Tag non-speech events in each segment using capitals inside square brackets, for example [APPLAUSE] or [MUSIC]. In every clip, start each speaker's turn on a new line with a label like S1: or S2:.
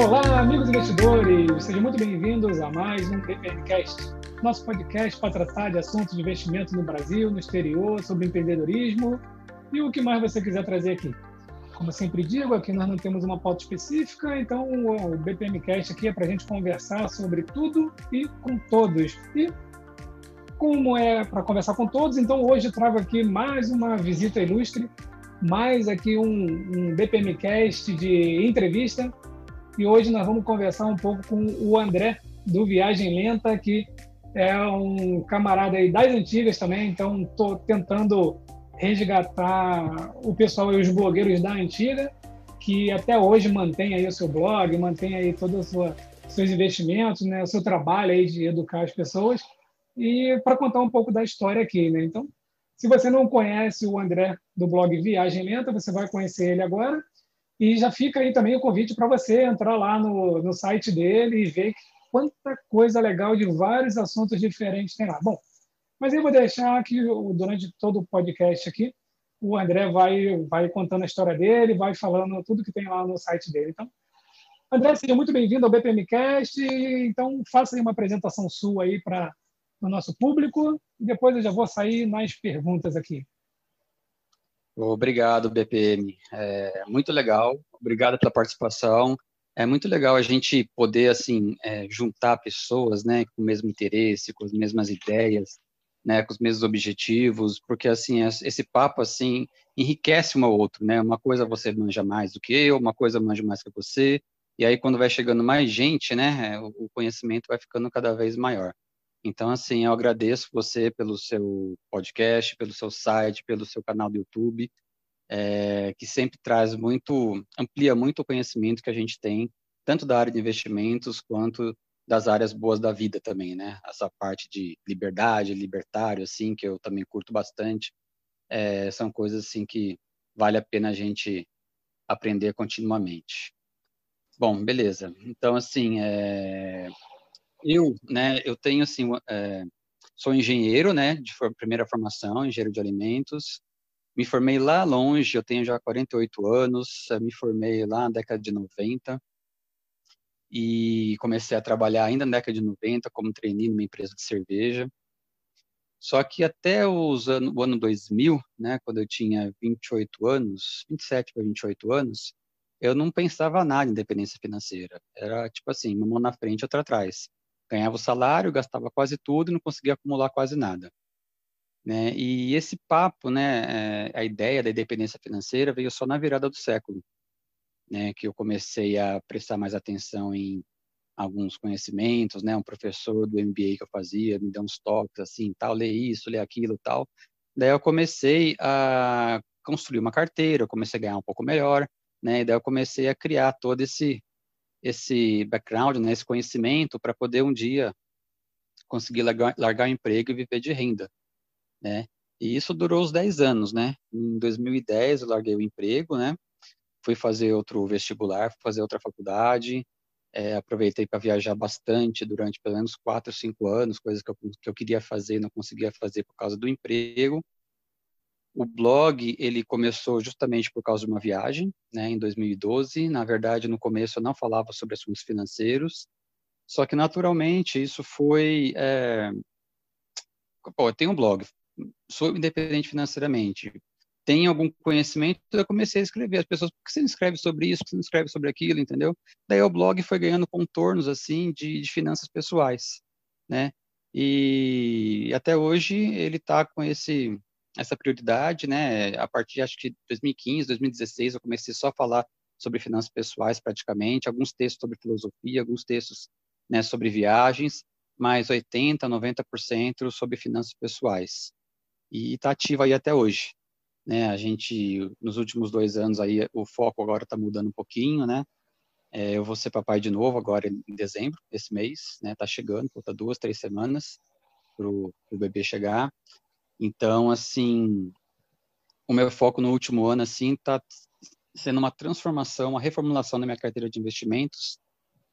S1: Olá, amigos investidores! Sejam muito bem-vindos a mais um BPMcast, nosso podcast para tratar de assuntos de investimento no Brasil, no exterior, sobre empreendedorismo e o que mais você quiser trazer aqui. Como sempre digo, aqui nós não temos uma pauta específica, então o BPMcast aqui é para a gente conversar sobre tudo e com todos. E como é para conversar com todos, então hoje trago aqui mais uma visita ilustre, mais aqui um, um BPMcast de entrevista. E hoje nós vamos conversar um pouco com o André, do Viagem Lenta, que é um camarada aí das antigas também, então estou tentando resgatar o pessoal e os blogueiros da antiga, que até hoje mantém aí o seu blog, mantém aí todos os seus investimentos, né, o seu trabalho aí de educar as pessoas, e para contar um pouco da história aqui, né? Então, se você não conhece o André do blog Viagem Lenta, você vai conhecer ele agora, e já fica aí também o convite para você entrar lá no, no site dele e ver quanta coisa legal de vários assuntos diferentes tem lá. Bom, mas eu vou deixar que durante todo o podcast aqui, o André vai, vai contando a história dele, vai falando tudo que tem lá no site dele. Então, André, seja muito bem-vindo ao BPMcast. Então, faça aí uma apresentação sua aí para o nosso público e depois eu já vou sair nas perguntas aqui.
S2: Obrigado, BPM. É muito legal. Obrigado pela participação. É muito legal a gente poder assim é, juntar pessoas, né, com o mesmo interesse, com as mesmas ideias, né, com os mesmos objetivos, porque assim esse papo assim enriquece um ao outro, né? Uma coisa você manja mais do que eu, uma coisa manja mais que você, e aí quando vai chegando mais gente, né, o conhecimento vai ficando cada vez maior. Então assim, eu agradeço você pelo seu podcast, pelo seu site, pelo seu canal do YouTube, é, que sempre traz muito, amplia muito o conhecimento que a gente tem, tanto da área de investimentos quanto das áreas boas da vida também, né? Essa parte de liberdade, libertário, assim, que eu também curto bastante, é, são coisas assim que vale a pena a gente aprender continuamente. Bom, beleza. Então, assim, é, eu, né, eu tenho, assim, é, sou engenheiro, né, de primeira formação, engenheiro de alimentos. Me formei lá longe, eu tenho já 48 anos, me formei lá na década de 90 e comecei a trabalhar ainda na década de 90 como trainee numa empresa de cerveja. Só que até os ano, o ano 2000, né, quando eu tinha 28 anos, 27 para 28 anos, eu não pensava nada em independência financeira. Era tipo assim, uma mão na frente, outra atrás. Ganhava o salário, gastava quase tudo e não conseguia acumular quase nada. Né? E esse papo, né, é, a ideia da independência financeira veio só na virada do século né, que eu comecei a prestar mais atenção em alguns conhecimentos, né, um professor do MBA que eu fazia me deu uns toques assim, tal, lê isso, lê aquilo, tal. Daí eu comecei a construir uma carteira, eu comecei a ganhar um pouco melhor, né, e daí eu comecei a criar todo esse esse background, né, esse conhecimento para poder um dia conseguir largar, largar o emprego e viver de renda, né? E isso durou os 10 anos, né? Em 2010 eu larguei o emprego, né? fui fazer outro vestibular, fui fazer outra faculdade, é, aproveitei para viajar bastante durante pelo menos quatro, cinco anos, coisas que eu, que eu queria fazer e não conseguia fazer por causa do emprego. O blog ele começou justamente por causa de uma viagem, né, em 2012. Na verdade, no começo eu não falava sobre assuntos financeiros, só que naturalmente isso foi. É... Pô, eu tenho um blog, sou independente financeiramente tem algum conhecimento, eu comecei a escrever. As pessoas, por que você não escreve sobre isso, por que você não escreve sobre aquilo, entendeu? Daí o blog foi ganhando contornos, assim, de, de finanças pessoais, né? E até hoje ele está com esse essa prioridade, né? A partir, acho que 2015, 2016, eu comecei só a falar sobre finanças pessoais praticamente, alguns textos sobre filosofia, alguns textos né, sobre viagens, mais 80, 90% sobre finanças pessoais. E está ativo aí até hoje né? A gente, nos últimos dois anos aí, o foco agora está mudando um pouquinho, né? É, eu vou ser papai de novo agora em dezembro, esse mês, né? Tá chegando, falta duas, três semanas para o bebê chegar. Então, assim, o meu foco no último ano, assim, tá sendo uma transformação, uma reformulação da minha carteira de investimentos,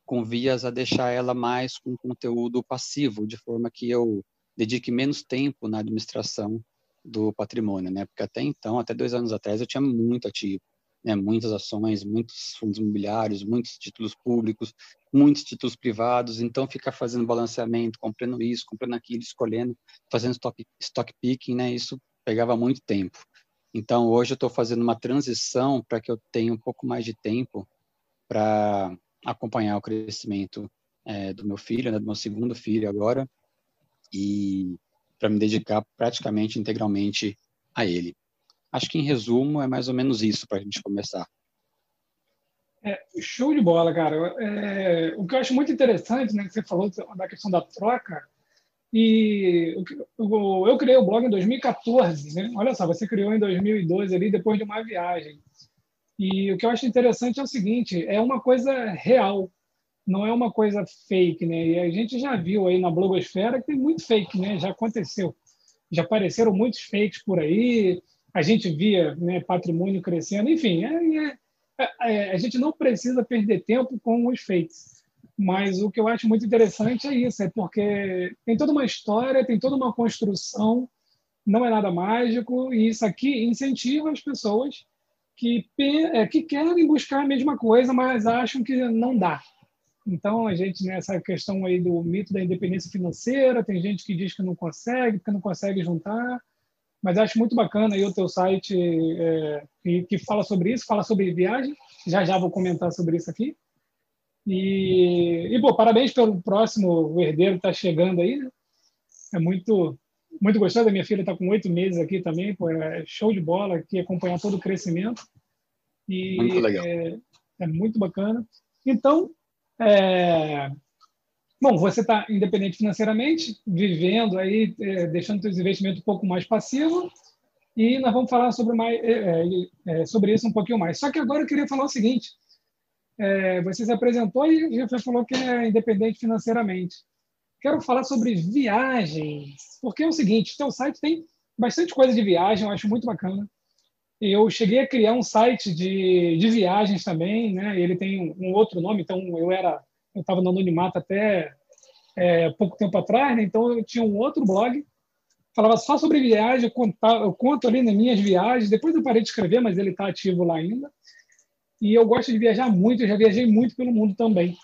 S2: com vias a deixar ela mais com conteúdo passivo, de forma que eu dedique menos tempo na administração do patrimônio, né? Porque até então, até dois anos atrás, eu tinha muito ativo. Né, muitas ações, muitos fundos imobiliários, muitos títulos públicos, muitos títulos privados, então ficar fazendo balanceamento, comprando isso, comprando aquilo, escolhendo, fazendo stock, stock picking, né, isso pegava muito tempo. Então, hoje eu estou fazendo uma transição para que eu tenha um pouco mais de tempo para acompanhar o crescimento é, do meu filho, né, do meu segundo filho agora, e para me dedicar praticamente integralmente a ele. Acho que, em resumo, é mais ou menos isso para a gente começar.
S1: É, show de bola, cara. É, o que eu acho muito interessante, né, que você falou da questão da troca, e eu, eu criei o blog em 2014, né? Olha só, você criou em 2012 ali, depois de uma viagem. E o que eu acho interessante é o seguinte, é uma coisa real, não é uma coisa fake, né? E a gente já viu aí na blogosfera que tem muito fake, né? Já aconteceu. Já apareceram muitos fakes por aí, a gente via né, patrimônio crescendo, enfim, é, é, é, a gente não precisa perder tempo com os fakes. Mas o que eu acho muito interessante é isso, é porque tem toda uma história, tem toda uma construção, não é nada mágico, e isso aqui incentiva as pessoas que, é, que querem buscar a mesma coisa, mas acham que não dá. Então, a gente, nessa questão aí do mito da independência financeira, tem gente que diz que não consegue, porque não consegue juntar, mas acho muito bacana aí o teu site é, que, que, fala sobre isso, fala sobre viagem. Já já vou comentar sobre isso aqui. E, e pô, parabéns pelo próximo, o herdeiro está chegando aí. Né? É muito muito gostoso. A minha filha está com oito meses aqui também, pô, é show de bola aqui, acompanhar todo o crescimento. E muito legal. É, é muito bacana. Então, é, Bom, você está independente financeiramente, vivendo aí, é, deixando seus investimentos um pouco mais passivos, e nós vamos falar sobre, mais, é, é, é, sobre isso um pouquinho mais. Só que agora eu queria falar o seguinte: é, você se apresentou e já falou que é independente financeiramente. Quero falar sobre viagens, porque é o seguinte: seu site tem bastante coisa de viagem, eu acho muito bacana. Eu cheguei a criar um site de, de viagens também, né? Ele tem um outro nome, então eu era eu estava no anonimato até é, pouco tempo atrás, né? então eu tinha um outro blog, falava só sobre viagem, eu, contava, eu conto ali nas minhas viagens, depois eu parei de escrever, mas ele está ativo lá ainda. E eu gosto de viajar muito, eu já viajei muito pelo mundo também.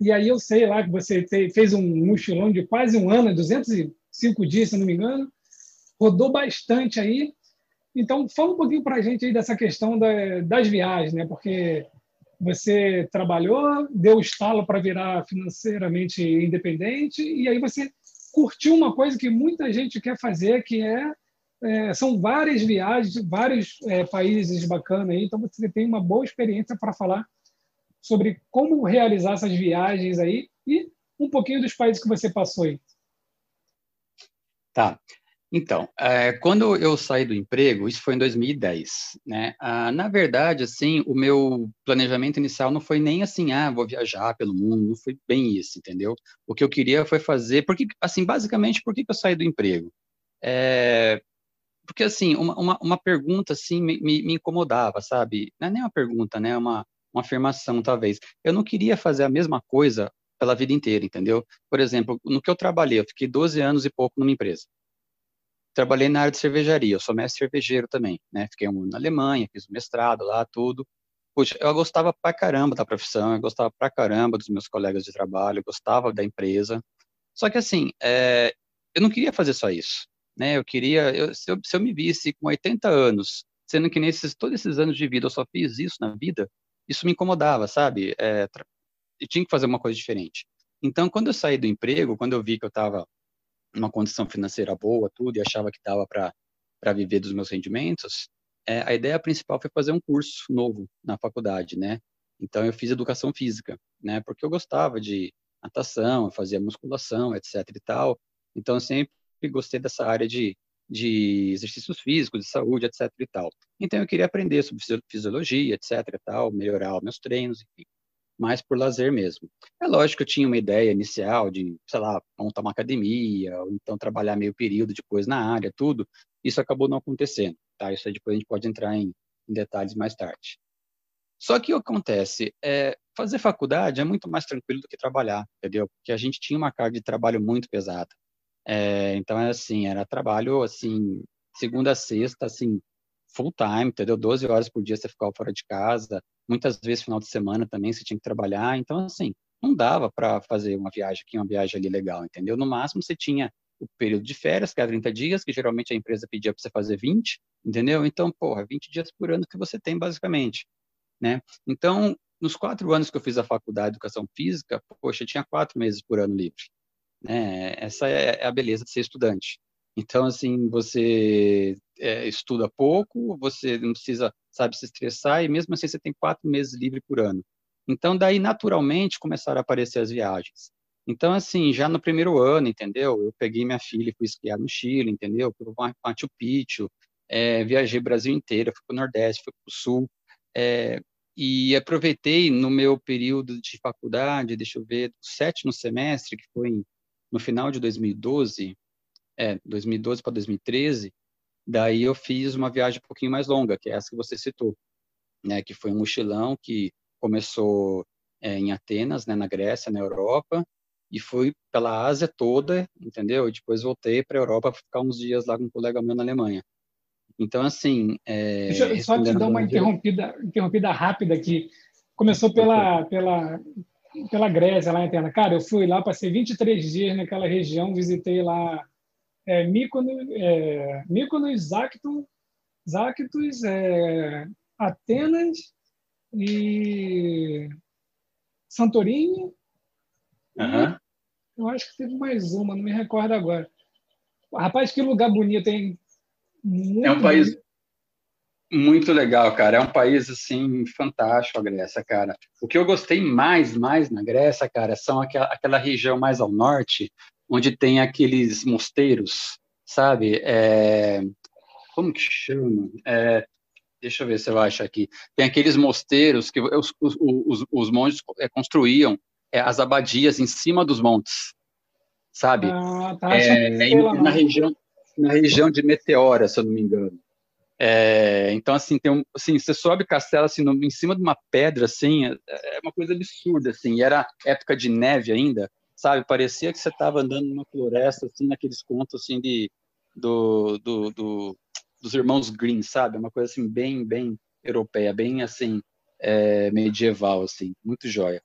S1: E aí eu sei lá que você fez um mochilão de quase um ano, 205 dias, se não me engano, rodou bastante aí. Então, fala um pouquinho para a gente aí dessa questão da, das viagens, né? Porque você trabalhou, deu estalo para virar financeiramente independente e aí você curtiu uma coisa que muita gente quer fazer, que é, é são várias viagens, vários é, países bacanas aí, então você tem uma boa experiência para falar sobre como realizar essas viagens aí e um pouquinho dos países que você passou aí.
S2: Tá. Então, é, quando eu saí do emprego, isso foi em 2010, né? Ah, na verdade, assim, o meu planejamento inicial não foi nem assim, ah, vou viajar pelo mundo, não foi bem isso, entendeu? O que eu queria foi fazer, porque, assim, basicamente, por que, que eu saí do emprego? É, porque, assim, uma, uma, uma pergunta, assim, me, me, incomodava, sabe? Não é nem uma pergunta, né? Uma, uma afirmação, talvez. Eu não queria fazer a mesma coisa pela vida inteira, entendeu? Por exemplo, no que eu trabalhei, eu fiquei 12 anos e pouco numa empresa trabalhei na área de cervejaria, eu sou mestre cervejeiro também, né? Fiquei um ano na Alemanha, fiz um mestrado lá, tudo. Puxa, eu gostava pra caramba da profissão, eu gostava pra caramba dos meus colegas de trabalho, eu gostava da empresa. Só que assim, é, eu não queria fazer só isso, né? Eu queria, eu, se, eu, se, eu, me visse com 80 anos, sendo que nesses todos esses anos de vida eu só fiz isso na vida, isso me incomodava, sabe? É, eu tinha que fazer uma coisa diferente. Então, quando eu saí do emprego, quando eu vi que eu estava uma condição financeira boa, tudo, e achava que dava para viver dos meus rendimentos, é, a ideia principal foi fazer um curso novo na faculdade, né? Então eu fiz educação física, né? Porque eu gostava de natação, fazia musculação, etc e tal. Então eu sempre gostei dessa área de, de exercícios físicos, de saúde, etc e tal. Então eu queria aprender sobre fisiologia, etc e tal, melhorar os meus treinos, enfim mais por lazer mesmo. É lógico que eu tinha uma ideia inicial de, sei lá, montar uma academia, ou então trabalhar meio período depois na área, tudo. Isso acabou não acontecendo, tá? Isso aí depois a gente pode entrar em, em detalhes mais tarde. Só que o que acontece é fazer faculdade é muito mais tranquilo do que trabalhar, entendeu? Porque a gente tinha uma carga de trabalho muito pesada. É, então, é assim, era trabalho, assim, segunda a sexta, assim, full time, entendeu? 12 horas por dia você ficava fora de casa, muitas vezes final de semana também você tinha que trabalhar, então assim, não dava para fazer uma viagem aqui, uma viagem ali legal, entendeu? No máximo você tinha o período de férias, que é 30 dias, que geralmente a empresa pedia para você fazer 20, entendeu? Então, porra, 20 dias por ano que você tem, basicamente, né? Então, nos quatro anos que eu fiz a faculdade de Educação Física, poxa, eu tinha quatro meses por ano livre, né? Essa é, é a beleza de ser estudante. Então, assim, você é, estuda pouco, você não precisa, sabe, se estressar, e mesmo assim você tem quatro meses livre por ano. Então, daí, naturalmente, começaram a aparecer as viagens. Então, assim, já no primeiro ano, entendeu? Eu peguei minha filha e fui esquiar no Chile, entendeu? Fui para Machu Picchu, é, viajei o Brasil inteiro, fui para o Nordeste, fui para o Sul, é, e aproveitei no meu período de faculdade, deixa eu ver, do sétimo semestre, que foi no final de 2012, é, 2012 para 2013, daí eu fiz uma viagem um pouquinho mais longa, que é essa que você citou, né, que foi um mochilão que começou é, em Atenas, né, na Grécia, na Europa, e fui pela Ásia toda, entendeu? E depois voltei para a Europa para ficar uns dias lá com um colega meu na Alemanha. Então, assim. É,
S1: Deixa eu só te dar uma interrompida, interrompida rápida aqui. Começou pela, pela, pela Grécia, lá em Atenas. Cara, eu fui lá, passei 23 dias naquela região, visitei lá é, Mykonos, é, Mykonos Zactus é, Atenas e Santorini
S2: Uhum.
S1: Eu acho que teve mais uma, não me recordo agora. Rapaz, que lugar bonito, hein?
S2: Muito é um país bonito. muito legal, cara. É um país, assim, fantástico a Grécia, cara. O que eu gostei mais, mais na Grécia, cara, são aquela, aquela região mais ao norte, onde tem aqueles mosteiros, sabe? É... Como que chama? É... Deixa eu ver se eu acho aqui. Tem aqueles mosteiros que os, os, os, os monges é, construíam é, as abadias em cima dos montes, sabe?
S1: Ah, tá,
S2: é, na, região, na região de Meteora, se eu não me engano. É, então, assim, tem um, assim, você sobe castelo assim, no, em cima de uma pedra, assim, é, é uma coisa absurda, assim, e era época de neve ainda, sabe? Parecia que você estava andando numa floresta, assim, naqueles contos, assim, de, do, do, do, dos irmãos Green, sabe? Uma coisa, assim, bem, bem europeia, bem, assim, é, medieval, assim, muito joia.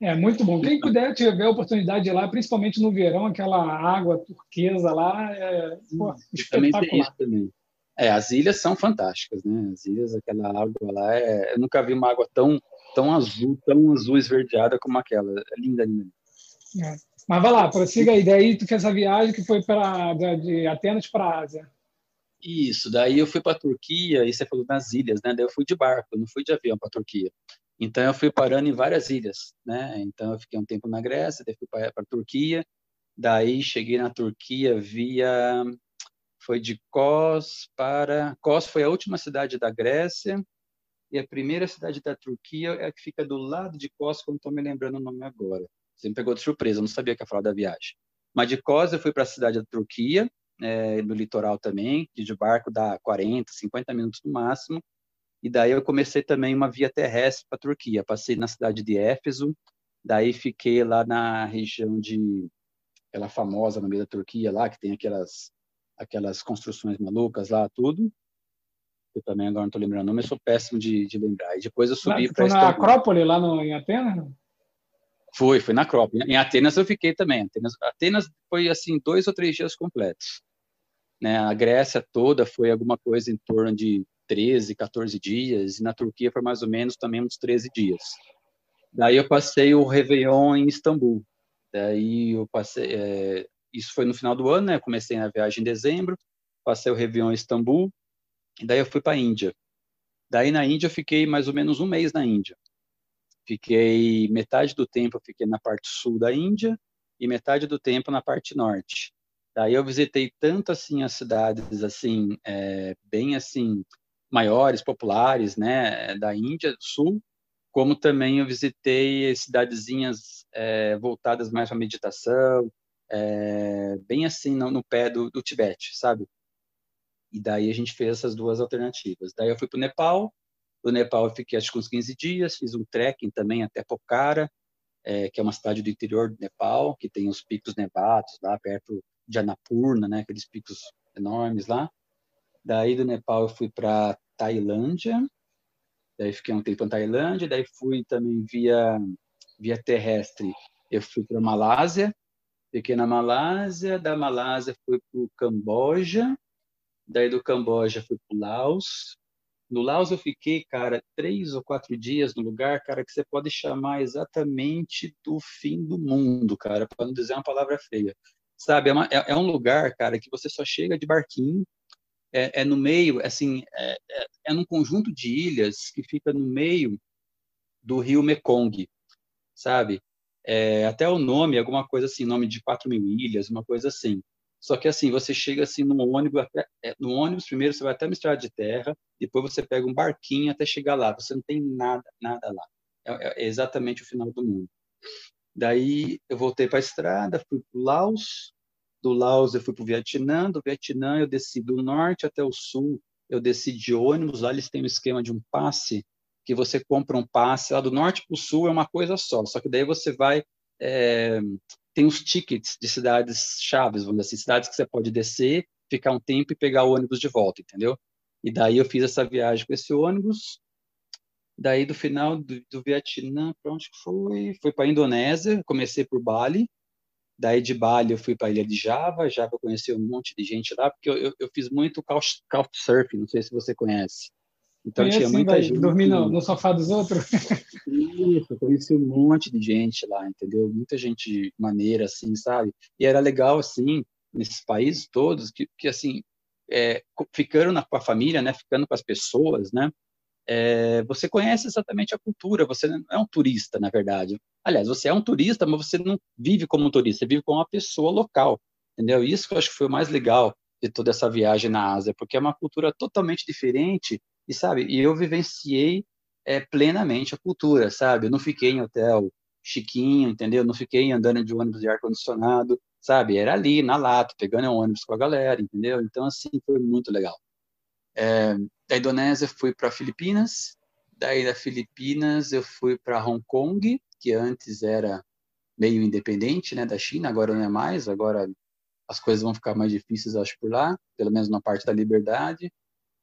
S1: É muito bom. Quem puder tiver a oportunidade de ir lá, principalmente no verão, aquela água turquesa lá, é pô, espetacular.
S2: Também. É, as ilhas são fantásticas, né? As ilhas, aquela água lá, é... eu nunca vi uma água tão, tão azul, tão azul esverdeada como aquela. É linda, linda.
S1: É. Mas vai lá, prossiga aí. Daí tu fez essa viagem que foi para de Atenas para a Ásia.
S2: Isso, daí eu fui para a Turquia, e você falou nas ilhas, né? Daí eu fui de barco, não fui de avião para a Turquia. Então eu fui parando em várias ilhas, né? Então eu fiquei um tempo na Grécia, daí fui para a Turquia, daí cheguei na Turquia via foi de Kos para Kos foi a última cidade da Grécia e a primeira cidade da Turquia é a que fica do lado de Kos, não estou me lembrando o nome agora. Você me pegou de surpresa, eu não sabia que ia falar da viagem. Mas de Kos eu fui para a cidade da Turquia, é, no litoral também, que de barco dá 40, 50 minutos no máximo. E daí eu comecei também uma via terrestre para a Turquia. Passei na cidade de Éfeso, daí fiquei lá na região de aquela famosa no meio da Turquia lá que tem aquelas aquelas construções malucas lá tudo. Eu também agora não estou lembrando o nome, eu sou péssimo de, de lembrar. E depois eu subi para
S1: na Acrópole lá no, em Atenas?
S2: Foi, foi na Acrópole. Em Atenas eu fiquei também. Atenas, Atenas foi assim dois ou três dias completos. Né? A Grécia toda foi alguma coisa em torno de 13, 14 dias, e na Turquia foi mais ou menos também uns 13 dias. Daí eu passei o Réveillon em Istambul. Daí eu passei, é, isso foi no final do ano, né? Eu comecei na viagem em dezembro, passei o Réveillon em Istambul, e daí eu fui para a Índia. Daí na Índia eu fiquei mais ou menos um mês na Índia. Fiquei metade do tempo fiquei na parte sul da Índia e metade do tempo na parte norte. Daí eu visitei tanto assim as cidades assim é, bem assim maiores, populares, né, da Índia do Sul, como também eu visitei cidadezinhas é, voltadas mais para meditação, é, bem assim no, no pé do, do, Tibete, sabe? E daí a gente fez essas duas alternativas. Daí eu fui para o Nepal, do Nepal eu fiquei acho que uns 15 dias, fiz um trekking também até Pokhara, é, que é uma cidade do interior do Nepal, que tem os picos nevados lá perto de Annapurna, né, aqueles picos enormes lá. Daí do Nepal eu fui para Tailândia, daí fiquei um tempo na Tailândia, daí fui também via, via terrestre, eu fui para Malásia, fiquei na Malásia, da Malásia fui para o Camboja, daí do Camboja fui para o Laos, no Laos eu fiquei, cara, três ou quatro dias no lugar, cara, que você pode chamar exatamente do fim do mundo, cara, para não dizer uma palavra feia. Sabe, é, uma, é, é, um lugar, cara, que você só chega de barquinho, é, é no meio, assim, é, é, é num conjunto de ilhas que fica no meio do rio Mekong, sabe? É, até o nome, alguma coisa assim, nome de 4 mil ilhas, uma coisa assim. Só que assim, você chega assim no ônibus, até, é, no ônibus primeiro você vai até uma estrada de terra, depois você pega um barquinho até chegar lá. Você não tem nada, nada lá. É, é exatamente o final do mundo. Daí eu voltei para a estrada, fui para o Laos, do Laos eu fui para o Vietnã, do Vietnã eu desci do norte até o sul, eu desci de ônibus, lá eles têm um esquema de um passe, que você compra um passe lá do norte para o sul é uma coisa só, só que daí você vai é, tem os tickets de cidades chaves, vamos dizer assim, cidades que você pode descer, ficar um tempo e pegar o ônibus de volta, entendeu? E daí eu fiz essa viagem com esse ônibus. Daí do final do, do Vietnã, para onde foi? Foi para a Indonésia, comecei por Bali. Daí de Bali eu fui para a ilha de Java, Java eu conheci um monte de gente lá, porque eu, eu, eu fiz muito couchsurfing, não sei se você conhece.
S1: Então tinha muita gente. Dormir no, no, sofá dos outros?
S2: Isso, conheci um monte de gente lá, entendeu? Muita gente maneira, assim, sabe? E era legal, assim, nesses países todos, que, que assim, é, ficando na, com a família, né? Ficando com as pessoas, né? É, você conhece exatamente a cultura, você não é um turista, na verdade. Aliás, você é um turista, mas você não vive como um turista, você vive como uma pessoa local, entendeu? Isso que eu acho que foi o mais legal de toda essa viagem na Ásia, porque é uma cultura totalmente diferente e sabe, e eu vivenciei é, plenamente a cultura, sabe? Eu não fiquei em hotel chiquinho, entendeu? Eu não fiquei andando de ônibus de ar condicionado, sabe? Era ali na lata, pegando ônibus com a galera, entendeu? Então assim foi muito legal. É, da Indonésia fui para Filipinas, daí da Filipinas eu fui para Hong Kong, que antes era meio independente, né, da China, agora não é mais, agora as coisas vão ficar mais difíceis, acho, por lá, pelo menos na parte da liberdade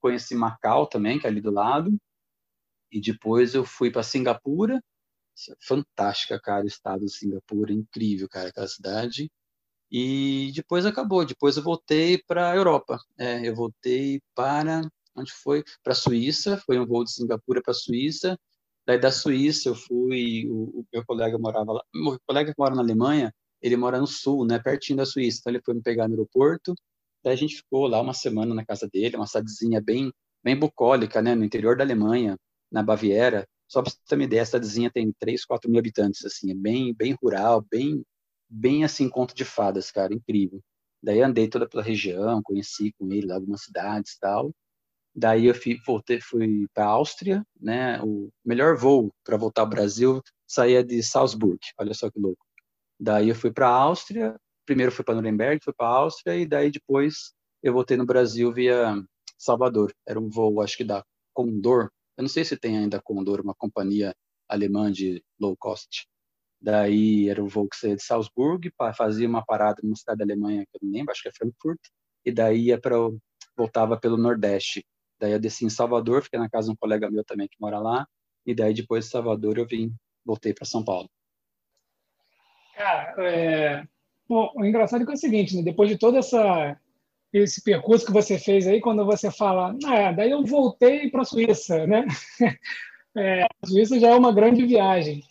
S2: conheci Macau também, que é ali do lado, e depois eu fui para Singapura, fantástica, cara, o estado de Singapura, incrível, cara, aquela cidade, e depois acabou, depois eu voltei para a Europa, é, eu voltei para, onde foi? Para a Suíça, foi um voo de Singapura para a Suíça, daí da Suíça eu fui, o, o, meu colega morava lá, meu colega que mora na Alemanha, ele mora no sul, né, pertinho da Suíça, então ele foi me pegar no aeroporto, Daí a gente ficou lá uma semana na casa dele, uma cidadezinha bem, bem bucólica, né, no interior da Alemanha, na Baviera. Só para você ter uma ideia, a cidadezinha tem 3, 4 mil habitantes, assim, é bem, bem rural, bem, bem assim, conto de fadas, cara, incrível. Daí andei toda pela região, conheci com ele algumas cidades tal. Daí eu fui, voltei, fui para a Áustria, né? O melhor voo para voltar ao Brasil saía de Salzburg, olha só que louco. Daí eu fui para a Áustria, primeiro fui para Nuremberg, fui para Áustria e daí depois eu voltei no Brasil via Salvador. Era um voo, acho que da Condor. Eu não sei se tem ainda Condor, uma companhia alemã de low cost. Daí era um voo que saía de Salzburg, fazia uma parada numa cidade da Alemanha que eu não lembro, acho que é Frankfurt, e daí ia para voltava pelo Nordeste. Daí eu desci em Salvador, fiquei na casa de um colega meu também que mora lá, e daí depois de Salvador eu vim, voltei para São Paulo.
S1: Cara, é, Bom, o engraçado é, que é o seguinte, né? depois de todo essa, esse percurso que você fez aí, quando você fala, ah, daí eu voltei para a Suíça, né? [LAUGHS] É, a Suíça já é uma grande viagem.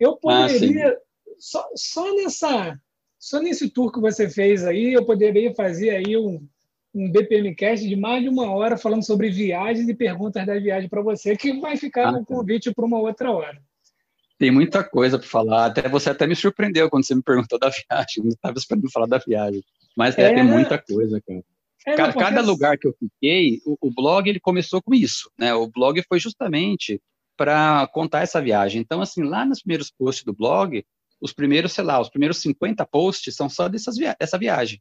S1: Eu ah, poderia, ah, só, só, nessa, só nesse tour que você fez aí, eu poderia fazer aí um, um BPMcast de mais de uma hora falando sobre viagens e perguntas da viagem para você, que vai ficar ah, no tá. convite para uma outra hora.
S2: Tem muita coisa para falar. Até você até me surpreendeu quando você me perguntou da [LAUGHS] viagem. Eu não estava esperando falar da viagem. Mas é, tem muita coisa, cara. É, cada, cada lugar que eu fiquei, o, o, blog ele começou com isso, né? O blog foi justamente para contar essa viagem. Então, assim, lá nos primeiros posts do blog, os primeiros, sei lá, os primeiros 50 posts são só dessas via dessa viagem,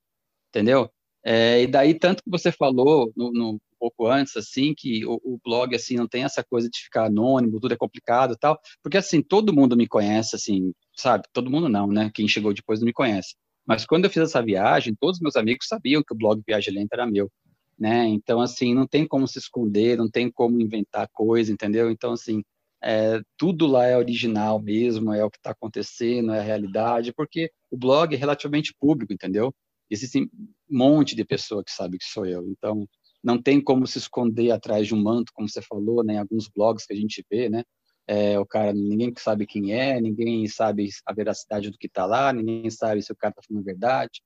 S2: entendeu? É, e daí, tanto que você falou no, no, pouco antes, assim, que o, o, blog, assim, não tem essa coisa de ficar anônimo, tudo é complicado tal, porque, assim, todo mundo me conhece, assim, sabe? Todo mundo não, né? Quem chegou depois não me conhece. Mas quando eu fiz essa viagem, todos os meus amigos sabiam que o blog Viagem Lenta era meu. né? Então, assim, não tem como se esconder, não tem como inventar coisa, entendeu? Então, assim, é, tudo lá é original mesmo, é o que está acontecendo, é a realidade, porque o blog é relativamente público, entendeu? Existem um monte de pessoa que sabe que sou eu, então não tem como se esconder atrás de um manto, como você falou, né, em alguns blogs que a gente vê, né, é, o cara, ninguém sabe quem é, ninguém sabe a veracidade do que está lá, ninguém sabe se o cara está falando a verdade,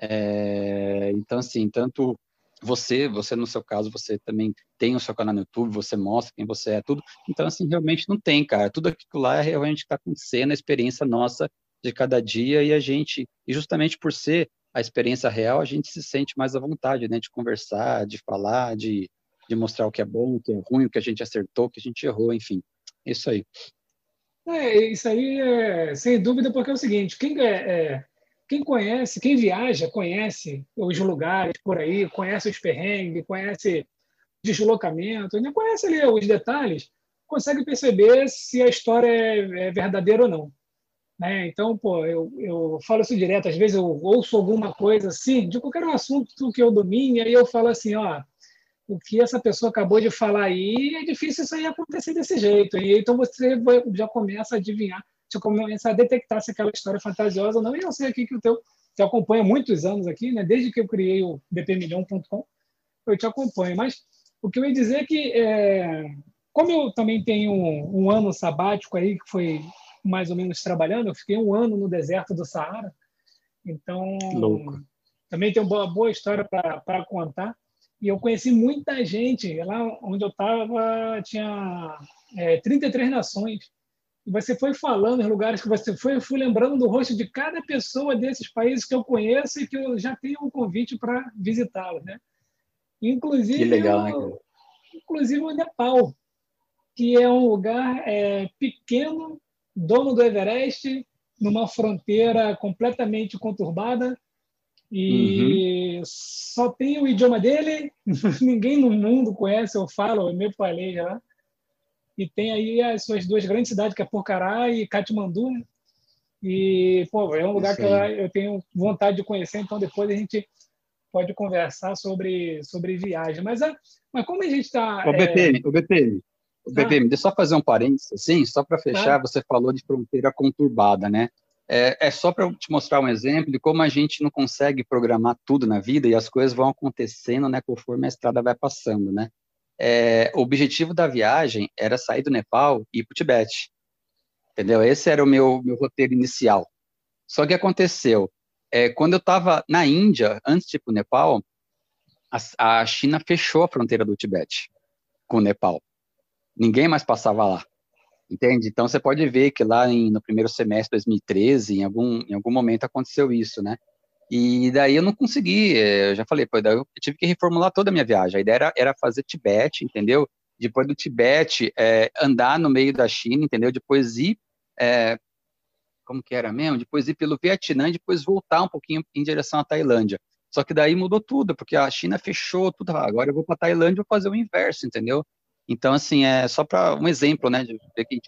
S2: é, então, assim, tanto você, você no seu caso, você também tem o seu canal no YouTube, você mostra quem você é, tudo. Então, assim, realmente não tem, cara. Tudo aquilo lá é realmente está acontecendo, a experiência nossa de cada dia e a gente, e justamente por ser a experiência real, a gente se sente mais à vontade, né, de conversar, de falar, de, de mostrar o que é bom, o que é ruim, o que a gente acertou, o que a gente errou, enfim. Isso aí.
S1: É, isso aí é sem dúvida, porque é o seguinte, quem é, é quem conhece, quem viaja, conhece os lugares por aí, conhece os perrengues, conhece deslocamento, né? conhece ali os detalhes, consegue perceber se a história é, é verdadeira ou não. Né? Então, pô, eu, eu falo isso direto, às vezes eu ouço alguma coisa assim, de qualquer assunto que eu domine, aí eu falo assim, ó, o que essa pessoa acabou de falar aí, é difícil isso aí acontecer desse jeito. E então você já começa a adivinhar você começa a detectar se aquela história é fantasiosa ou não. E eu sei aqui que o teu te acompanha há muitos anos aqui, né? Desde que eu criei o bpmilhão.com, eu te acompanho. Mas o que eu ia dizer é que, é, como eu também tenho um, um, ano sabático aí, que foi mais ou menos trabalhando, eu fiquei um ano no deserto do Saara. Então,
S2: Louco.
S1: também tenho uma boa história para contar. E eu conheci muita gente. Lá onde eu estava, tinha é, 33 nações você foi falando em lugares que você foi, eu fui lembrando do rosto de cada pessoa desses países que eu conheço e que eu já tenho um convite para visitá-los, né? Inclusive,
S2: que legal, né?
S1: Inclusive o Nepal, que é um lugar é, pequeno, dono do Everest, numa fronteira completamente conturbada e uhum. só tem o idioma dele, [LAUGHS] ninguém no mundo conhece ou fala o nepalês lá e tem aí as suas duas grandes cidades, que é Pokhara e Katmandu, né? E, pô, é um lugar que eu, tenho vontade de conhecer, então depois a gente pode conversar sobre, sobre viagem. Mas, mas como a gente está...
S2: O é... o BPM, BPM, ah. deixa eu só fazer um parênteses, assim, só para fechar, ah. você falou de fronteira conturbada, né? É, é só para te mostrar um exemplo de como a gente não consegue programar tudo na vida e as coisas vão acontecendo, né, conforme a estrada vai passando, né? é, o objetivo da viagem era sair do Nepal e ir para o Tibete. Entendeu? Esse era o meu, meu roteiro inicial. Só que aconteceu, é, quando eu estava na Índia, antes de ir para o Nepal, a, a China fechou a fronteira do Tibete com o Nepal. Ninguém mais passava lá. Entende? Então você pode ver que lá em, no primeiro semestre de 2013, em algum, em algum momento aconteceu isso, né? E daí eu não consegui, eh, eu já falei, pô, daí eu tive que reformular toda a minha viagem. A ideia era, era fazer Tibete, entendeu? Depois do Tibete, é, andar no meio da China, entendeu? Depois ir, é, como que era mesmo? Depois ir pelo Vietnã, depois voltar um pouquinho em direção à Tailândia. Só que daí mudou tudo, porque a China fechou tudo. Ah, agora eu vou para Tailândia e vou fazer o inverso, entendeu? Então, assim, é só para um exemplo, né? De,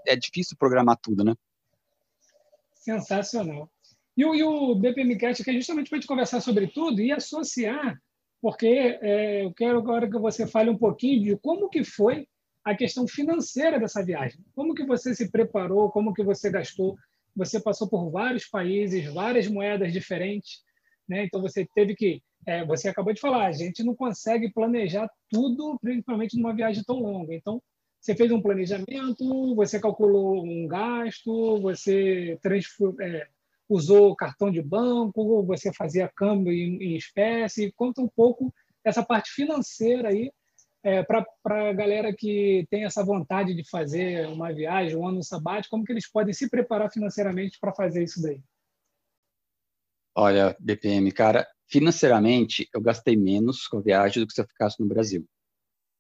S2: é difícil programar tudo, né?
S1: Sensacional. E o, e o BPMcast aqui é justamente para a gente conversar sobre tudo e associar, porque é, eu quero agora que você fale um pouquinho de como que foi a questão financeira dessa viagem. Como que você se preparou, como que você gastou. Você passou por vários países, várias moedas diferentes, né? então você teve que é, você acabou de falar, a gente não consegue planejar tudo, principalmente numa viagem tão longa. Então, você fez um planejamento, você calculou um gasto, você é, usou cartão de banco, você fazia câmbio em, em espécie. Conta um pouco essa parte financeira aí é, para a galera que tem essa vontade de fazer uma viagem, um ano sabático, como que eles podem se preparar financeiramente para fazer isso daí?
S2: Olha, BPM, cara, financeiramente eu gastei menos com a viagem do que se eu ficasse no Brasil.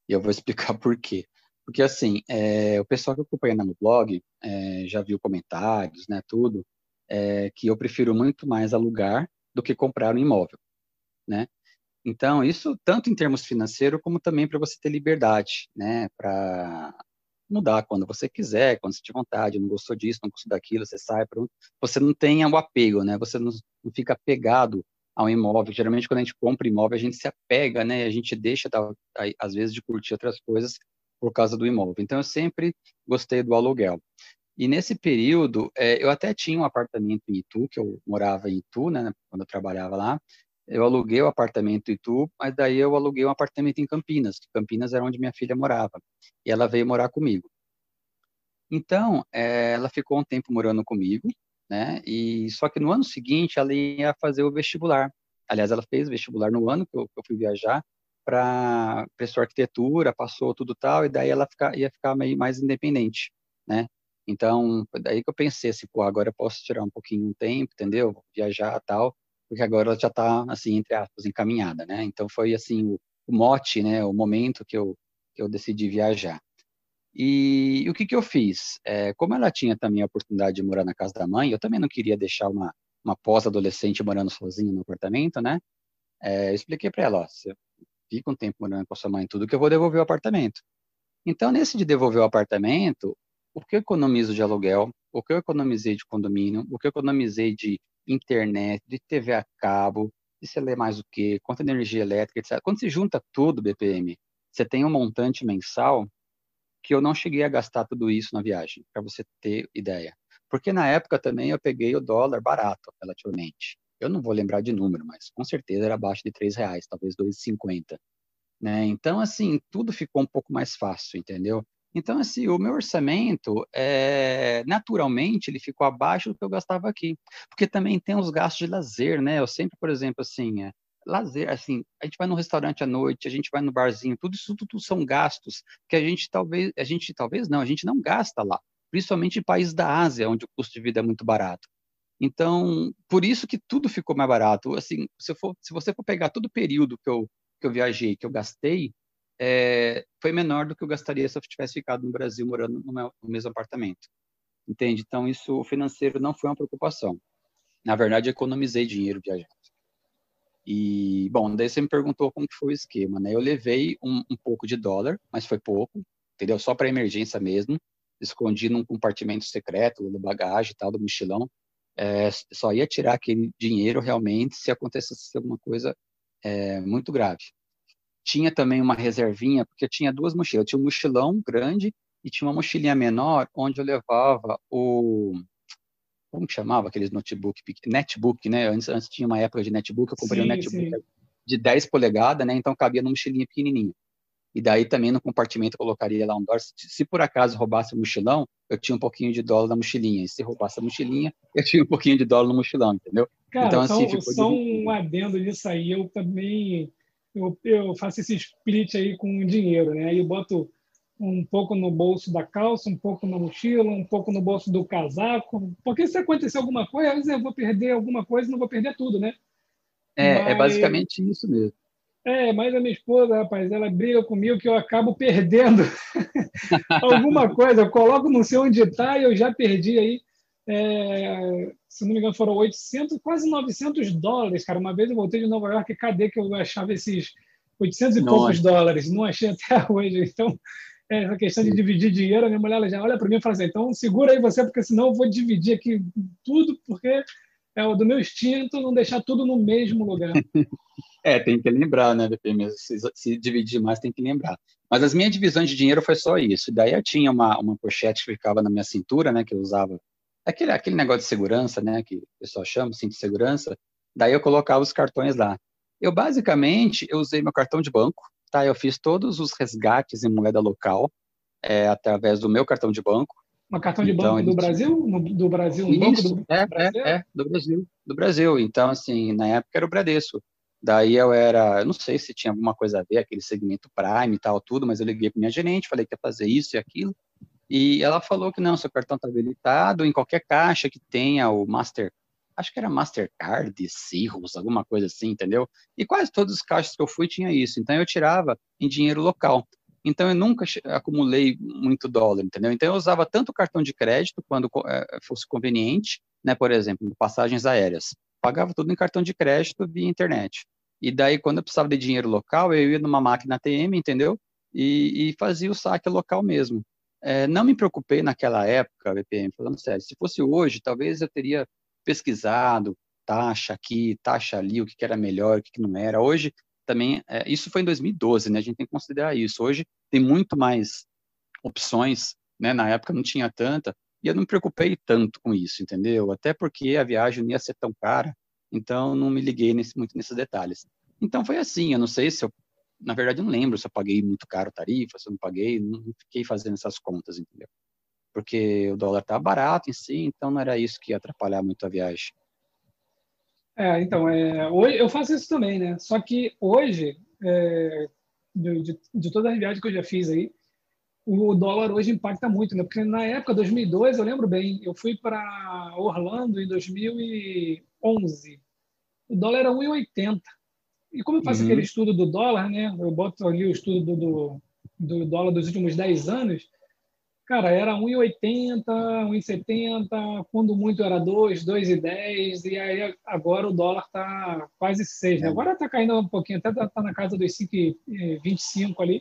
S2: E eu vou [LAUGHS] explicar por quê. Porque, assim, é, o pessoal que acompanha no blog é, já viu comentários, né, tudo, é, que eu prefiro muito mais alugar do que comprar um imóvel, né? Então, isso tanto em termos financeiros, como também para você ter liberdade, né? Para mudar quando você quiser, quando você tiver vontade, não gostou disso, não gostou daquilo, você sai, pronto. Você não tem o apego, né? Você não, não fica pegado a um imóvel. Geralmente, quando a gente compra imóvel, a gente se apega, né? A gente deixa, às vezes, de curtir outras coisas por causa do imóvel. Então, eu sempre gostei do aluguel. E nesse período, é, eu até tinha um apartamento em Itu, que eu morava em Itu, né, quando eu trabalhava lá. Eu aluguei o apartamento em Itu, mas daí eu aluguei um apartamento em Campinas, que Campinas era onde minha filha morava. E ela veio morar comigo. Então, é, ela ficou um tempo morando comigo, né? E só que no ano seguinte ela ia fazer o vestibular. Aliás, ela fez o vestibular no ano que eu, que eu fui viajar para prestou arquitetura, passou tudo tal, e daí ela fica, ia ficar meio mais independente, né? Então, daí que eu pensei assim, pô, agora eu posso tirar um pouquinho um tempo, entendeu? Viajar tal, porque agora ela já está assim, entre aspas, encaminhada, né? Então foi assim o, o mote, né? O momento que eu que eu decidi viajar. E, e o que, que eu fiz? É, como ela tinha também a oportunidade de morar na casa da mãe, eu também não queria deixar uma, uma pós-adolescente morando sozinha no apartamento, né? É, eu expliquei para ela, ó, você fica um tempo morando com a sua mãe tudo, que eu vou devolver o apartamento. Então, nesse de devolver o apartamento, o que eu economizo de aluguel, o que eu economizei de condomínio, o que eu economizei de internet, de TV a cabo, de sei lá mais o que, de energia elétrica, etc. Quando se junta tudo, BPM, você tem um montante mensal que eu não cheguei a gastar tudo isso na viagem, para você ter ideia. Porque na época também eu peguei o dólar barato, relativamente. Eu não vou lembrar de número, mas com certeza era abaixo de três reais, talvez 2,50. Né? Então, assim, tudo ficou um pouco mais fácil, entendeu? Então, assim, o meu orçamento, é, naturalmente, ele ficou abaixo do que eu gastava aqui. Porque também tem os gastos de lazer, né? Eu sempre, por exemplo, assim, é, lazer, assim, a gente vai no restaurante à noite, a gente vai no barzinho, tudo isso tudo são gastos que a gente talvez, a gente talvez não, a gente não gasta lá, principalmente em países da Ásia, onde o custo de vida é muito barato. Então, por isso que tudo ficou mais barato. Assim, se, for, se você for pegar todo o período que eu, que eu viajei, que eu gastei, é, foi menor do que eu gastaria se eu tivesse ficado no Brasil morando no, meu, no mesmo apartamento. Entende? Então, isso financeiro não foi uma preocupação. Na verdade, economizei dinheiro viajando. E, bom, daí você me perguntou como que foi o esquema, né? Eu levei um, um pouco de dólar, mas foi pouco, entendeu? Só para emergência mesmo. Escondi num compartimento secreto, da bagagem e tal, do mochilão. É, só ia tirar aquele dinheiro realmente se acontecesse alguma coisa é, muito grave. Tinha também uma reservinha, porque eu tinha duas mochilas. Eu tinha um mochilão grande e tinha uma mochilinha menor, onde eu levava o, como que chamava aqueles notebook, netbook, né? Antes, antes tinha uma época de netbook, eu comprei sim, um netbook sim. de 10 polegadas, né? Então cabia numa mochilinha pequenininha. E daí também no compartimento eu colocaria lá um dólar. Se, por acaso roubasse o mochilão, eu tinha um pouquinho de dólar na mochilinha. E se roubasse a mochilinha, [LAUGHS] eu tinha um pouquinho de dólar no mochilão, entendeu?
S1: Cara, então, assim, só, só um adendo nisso aí. Eu também eu, eu faço esse split aí com dinheiro, né? Aí eu boto um pouco no bolso da calça, um pouco na mochila, um pouco no bolso do casaco, porque se acontecer alguma coisa, às vezes eu vou perder alguma coisa e não vou perder tudo, né?
S2: É, é mas... é basicamente isso mesmo.
S1: É, mas a minha esposa, rapaz, ela briga comigo que eu acabo perdendo [LAUGHS] alguma coisa. Eu coloco não sei onde está e eu já perdi aí, é, se não me engano, foram 800, quase 900 dólares, cara. Uma vez eu voltei de Nova York e cadê que eu achava esses 800 e Nossa. poucos dólares? Não achei até [LAUGHS] hoje. Então, essa questão de dividir dinheiro, a minha mulher já olha para mim e fala assim, então segura aí você, porque senão eu vou dividir aqui tudo, porque é o do meu instinto não deixar tudo no mesmo lugar. [LAUGHS]
S2: é, tem que lembrar, né, BPM? Se, se, dividir mais, tem que lembrar. Mas as minhas divisões de dinheiro foi só isso. Daí eu tinha uma, uma pochete que ficava na minha cintura, né, que eu usava. Aquele, aquele negócio de segurança, né, que o pessoal chama, cinto de segurança. Daí eu colocava os cartões lá. Eu, basicamente, eu usei meu cartão de banco, tá? Eu fiz todos os resgates em moeda local é, através do meu cartão de banco.
S1: Um cartão de então, banco do Brasil? No, do Brasil?
S2: Isso, do é, Brasil? É, é, do Brasil. Do Brasil. Então, assim, na época era o Bradesco. Daí eu era, eu não sei se tinha alguma coisa a ver, aquele segmento Prime e tal, tudo, mas eu liguei para minha gerente, falei que ia fazer isso e aquilo. E ela falou que não, seu cartão está habilitado em qualquer caixa que tenha o Master acho que era Mastercard, Cirrus, alguma coisa assim, entendeu? E quase todos os caixas que eu fui tinha isso. Então eu tirava em dinheiro local. Então eu nunca acumulei muito dólar, entendeu? Então eu usava tanto cartão de crédito quando é, fosse conveniente, né? Por exemplo, passagens aéreas. Pagava tudo em cartão de crédito via internet. E daí quando eu precisava de dinheiro local, eu ia numa máquina ATM, entendeu? E, e fazia o saque local mesmo. É, não me preocupei naquela época, VPM, falando sério. Se fosse hoje, talvez eu teria pesquisado, taxa aqui, taxa ali, o que, que era melhor, o que, que não era. Hoje, também, é, isso foi em 2012, né? A gente tem que considerar isso. Hoje tem muito mais opções, né? Na época não tinha tanta, e eu não me preocupei tanto com isso, entendeu? Até porque a viagem não ia ser tão cara, então não me liguei nesse, muito nesses detalhes. Então foi assim, eu não sei se eu, na verdade eu não lembro se eu paguei muito caro tarifa, se eu não paguei, não fiquei fazendo essas contas, entendeu? Porque o dólar tá barato em si, então não era isso que ia atrapalhar muito a viagem.
S1: É, então, é, hoje eu faço isso também, né? Só que hoje, é, de, de, de todas as viagens que eu já fiz aí, o dólar hoje impacta muito, né? Porque na época, 2002, eu lembro bem, eu fui para Orlando em 2011. O dólar era 1,80. E como eu faço uhum. aquele estudo do dólar, né? Eu boto ali o estudo do, do, do dólar dos últimos 10 anos, Cara, era 1,80, 1,70, quando muito era 2, 2,10, e aí agora o dólar está quase 6. Né? É. Agora está caindo um pouquinho, até está tá na casa dos 5,25 ali.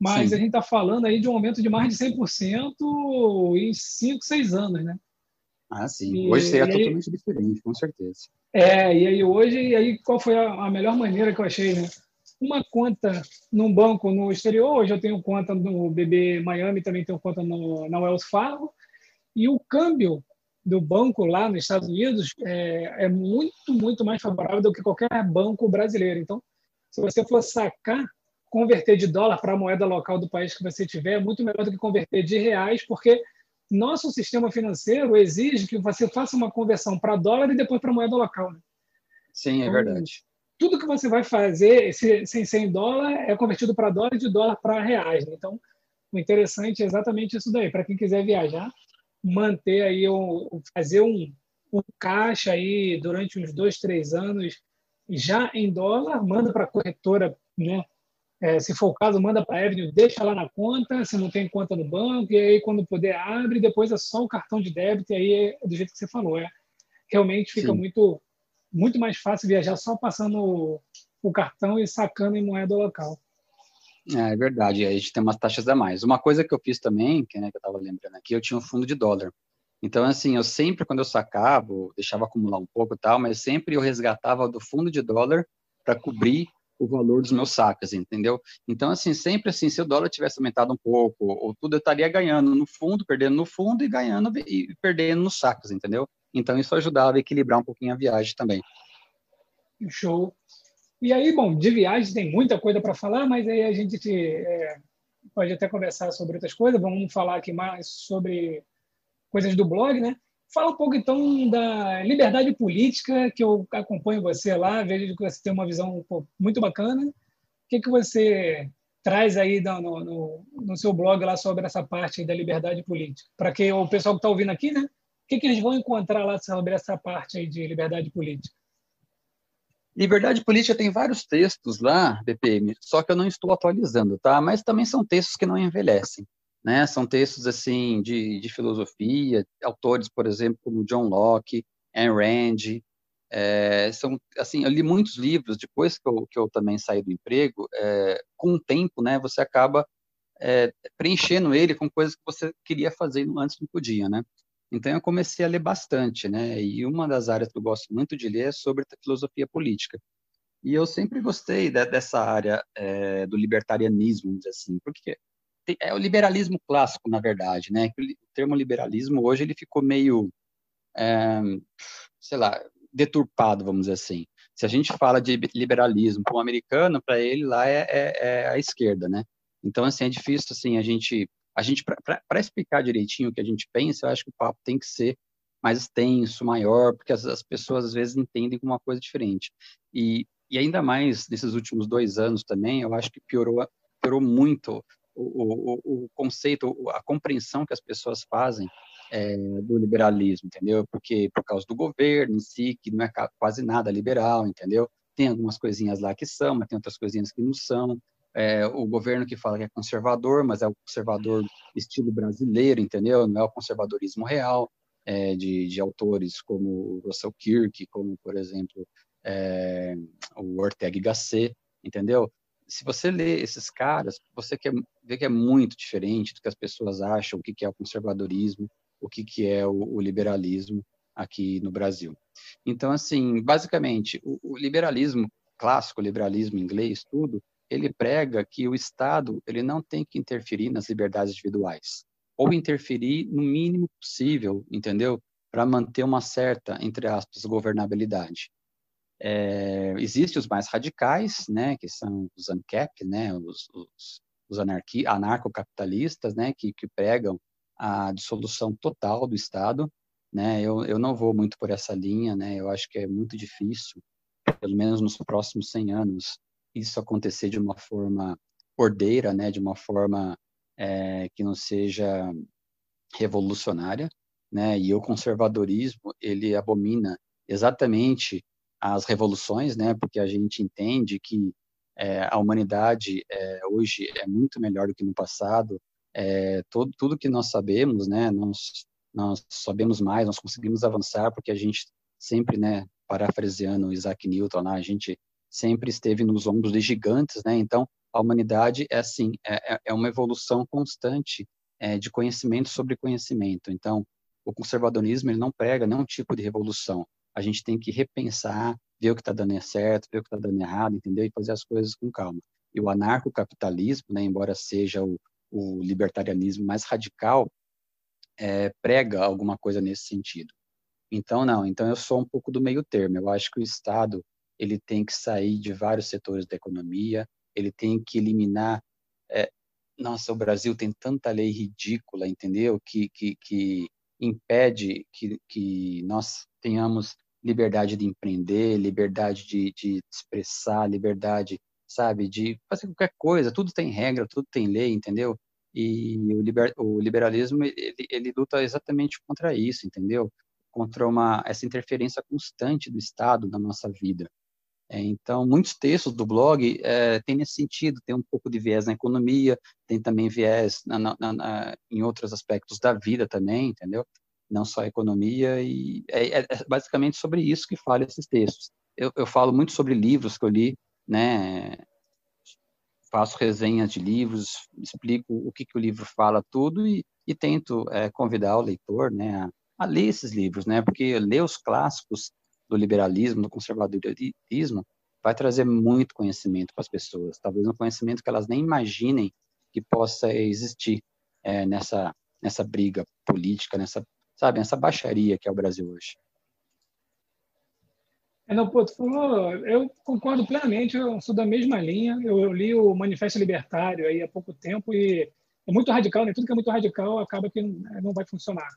S1: Mas Sim. a gente está falando aí de um aumento de mais de 100% em 5, 6 anos, né?
S2: Ah, sim. E, hoje seria totalmente aí, diferente, com certeza.
S1: É, e aí hoje, e aí qual foi a, a melhor maneira que eu achei, né? Uma conta num banco no exterior, hoje eu tenho conta no BB Miami, também tenho conta no, na Wells Fargo, e o câmbio do banco lá nos Estados Unidos é, é, muito, muito mais favorável do que qualquer banco brasileiro. Então, se você for sacar, converter de dólar para a moeda local do país que você tiver, é muito melhor do que converter de reais, porque nosso sistema financeiro exige que você faça uma conversão para dólar e depois para moeda local. Né?
S2: Sim, é então, verdade
S1: tudo que você vai fazer sem 100 dólar é convertido para dólar e de dólar para reais. Né? Então, o interessante é exatamente isso daí. Para quem quiser viajar, manter aí, o, fazer um, um caixa aí durante uns dois, três anos já em dólar, manda para a corretora, né? É, se for o caso, manda para a Avenue, deixa lá na conta, se não tem conta no banco, e aí quando puder abre, depois é só o cartão de débito, e aí é do jeito que você falou. É, realmente fica Sim. muito muito mais fácil viajar só passando o cartão e sacando em moeda local.
S2: É, é verdade, a gente tem umas taxas a mais. Uma coisa que eu fiz também, que, né, que eu estava lembrando aqui, eu tinha um fundo de dólar. Então, assim, eu sempre, quando eu sacava, deixava acumular um pouco e tal, mas sempre eu resgatava do fundo de dólar para cobrir o valor dos meus sacas, entendeu? Então, assim, sempre assim, se o dólar tivesse aumentado um pouco, ou tudo, eu estaria ganhando no fundo, perdendo no fundo e ganhando e perdendo nos sacos, entendeu? Então, isso ajudava a equilibrar um pouquinho a viagem também.
S1: Show. E aí, bom, de viagem tem muita coisa para falar, mas aí a gente te, é, pode até conversar sobre outras coisas. Vamos falar aqui mais sobre coisas do blog, né? Fala um pouco, então, da liberdade política, que eu acompanho você lá, vejo que você tem uma visão pô, muito bacana. O que, que você traz aí no, no, no, seu blog lá sobre essa parte da liberdade política? Para que o pessoal que está ouvindo aqui, né? O que, que eles vão encontrar lá sobre essa parte aí de liberdade política?
S2: Liberdade política tem vários textos lá, BPM, só que eu não estou atualizando, tá? Mas também são textos que não envelhecem, né? São textos, assim, de, de filosofia, autores, por exemplo, como John Locke, Ayn Rand, é, são, assim, eu li muitos livros, depois que eu, que eu também saí do emprego, é, com o tempo, né, você acaba é, preenchendo ele com coisas que você queria fazer antes não podia, né? Então eu comecei a ler bastante, né? E uma das áreas que eu gosto muito de ler é sobre filosofia política. E eu sempre gostei de, dessa área é, do libertarianismo, assim, porque é o liberalismo clássico, na verdade, né? O termo liberalismo hoje ele ficou meio, é, sei lá, deturpado, vamos dizer assim. Se a gente fala de liberalismo para um americano, para ele lá é, é, é, a esquerda, né? Então, assim, é difícil, assim, a gente a gente para explicar direitinho o que a gente pensa, eu acho que o papo tem que ser mais extenso, maior, porque as, as pessoas às vezes entendem como uma coisa diferente. E, e ainda mais nesses últimos dois anos também, eu acho que piorou, piorou muito o, o, o conceito, a compreensão que as pessoas fazem é, do liberalismo, entendeu? Porque por causa do governo em si, que não é quase nada liberal, entendeu? Tem algumas coisinhas lá que são, mas tem outras coisinhas que não são é, o governo que fala que é conservador, mas é o conservador estilo brasileiro, entendeu? Não é o conservadorismo real é, de, de, autores como Russell Kirk, como, por exemplo, é, o Ortega y Gasset, entendeu? Se você lê esses caras, você quer ver que é muito diferente do que as pessoas acham, o que, é o conservadorismo, o que, que é o, o liberalismo. aqui no Brasil. Então, assim, basicamente, o, o liberalismo clássico, o liberalismo inglês, tudo, ele prega que o Estado ele não tem que interferir nas liberdades individuais, ou interferir no mínimo possível, entendeu? Para manter uma certa, entre aspas, governabilidade. É, Existem os mais radicais, né, que são os ANCAP, né, os, os, os anarcocapitalistas, né, que, que pregam a dissolução total do Estado, né, eu, eu não vou muito por essa linha, né, eu acho que é muito difícil, pelo menos nos próximos 100 anos, isso acontecer de uma forma ordeira, né, de uma forma é, que não seja revolucionária, né, e o conservadorismo, ele abomina exatamente as revoluções, né, porque a gente entende que é, a humanidade é, hoje é muito melhor do que no passado, é, todo, tudo que nós sabemos, né, nós, nós sabemos mais, nós conseguimos avançar porque a gente sempre, né, parafraseando Isaac Newton, né, a gente sempre esteve nos ombros de gigantes, né? Então, a humanidade é assim, é, é, é uma evolução constante é, de conhecimento sobre conhecimento. Então, o conservadorismo ele não prega nenhum tipo de revolução. A gente tem que repensar, ver o que está dando certo, ver o que está dando errado, entendeu? E fazer as coisas com calma. E o anarcocapitalismo, né, embora seja o, o libertarianismo mais radical, é, prega alguma coisa nesse sentido. Então, não. Então, eu sou um pouco do meio termo. Eu acho que o Estado ele tem que sair de vários setores da economia, ele tem que eliminar. É, nossa, o Brasil tem tanta lei ridícula, entendeu? Que, que, que impede que, que nós tenhamos liberdade de empreender, liberdade de, de expressar, liberdade, sabe, de fazer qualquer coisa. Tudo tem regra, tudo tem lei, entendeu? E o, liber, o liberalismo ele, ele luta exatamente contra isso, entendeu? Contra uma essa interferência constante do Estado na nossa vida. É, então, muitos textos do blog é, têm nesse sentido, tem um pouco de viés na economia, tem também viés na, na, na, em outros aspectos da vida também, entendeu? Não só a economia, e é, é, é basicamente sobre isso que falo esses textos. Eu, eu, falo muito sobre livros que eu li, né? Faço resenhas de livros, explico o que, que o livro fala tudo e, e tento é, convidar o leitor, né, a, a ler esses livros, né? Porque ler os clássicos do liberalismo, do conservadorismo, vai trazer muito conhecimento para as pessoas, talvez um conhecimento que elas nem imaginem que possa existir é, nessa nessa briga política, nessa sabe, nessa baixaria que é o Brasil hoje.
S1: É, não, pô, tu falou, eu concordo plenamente, eu sou da mesma linha, eu, eu, li o Manifesto Libertário aí há pouco tempo e é muito radical, né? tudo que é muito radical acaba que não, não vai funcionar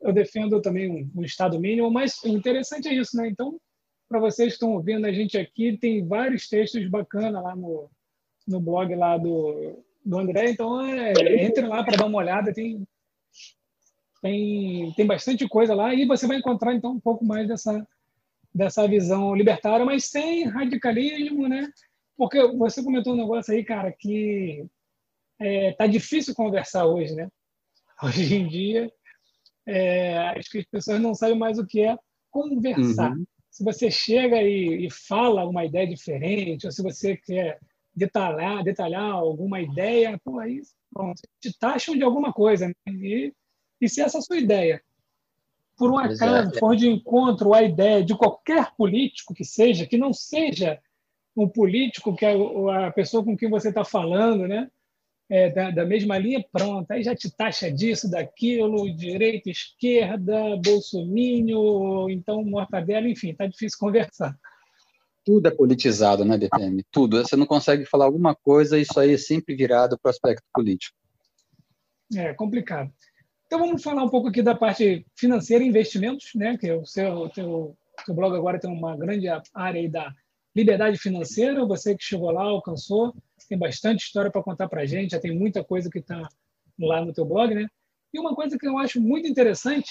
S1: eu defendo também um, um Estado mínimo, mas o interessante é isso, né? Então, para vocês que estão ouvindo a gente aqui, tem vários textos bacanas lá no, no blog lá do, do André, então é, entre lá para dar uma olhada, tem, tem, tem bastante coisa lá e você vai encontrar então um pouco mais dessa, dessa visão libertária, mas sem radicalismo, né? Porque você comentou um negócio aí, cara, que é, tá difícil conversar hoje, né? [LAUGHS] Hoje em dia é, acho que as pessoas não sabem mais o que é conversar. Uhum. Se você chega e, e, fala uma ideia diferente, ou se você quer detalhar, detalhar alguma ideia, pô, aí pronto, te taxam de alguma coisa. Né? E, e se essa é a sua ideia, por um acaso, for de encontro à ideia de qualquer político que seja, que não seja um político que é a pessoa com quem você está falando, né? É, da, da, mesma linha, pronto, aí já te taxa disso, daquilo, direita, esquerda, bolsomínio, então mortadela, enfim, tá difícil conversar.
S2: Tudo é politizado, né, DPM? Tudo. Você não consegue falar alguma coisa, isso aí é sempre virado para o aspecto político.
S1: É complicado. Então vamos falar um pouco aqui da parte financeira, investimentos, né? Que o seu, teu, seu blog agora tem uma grande área aí da liberdade financeira. Você que chegou lá, alcançou tem bastante história para contar para a gente, já tem muita coisa que está lá no teu blog, né? E uma coisa que eu acho muito interessante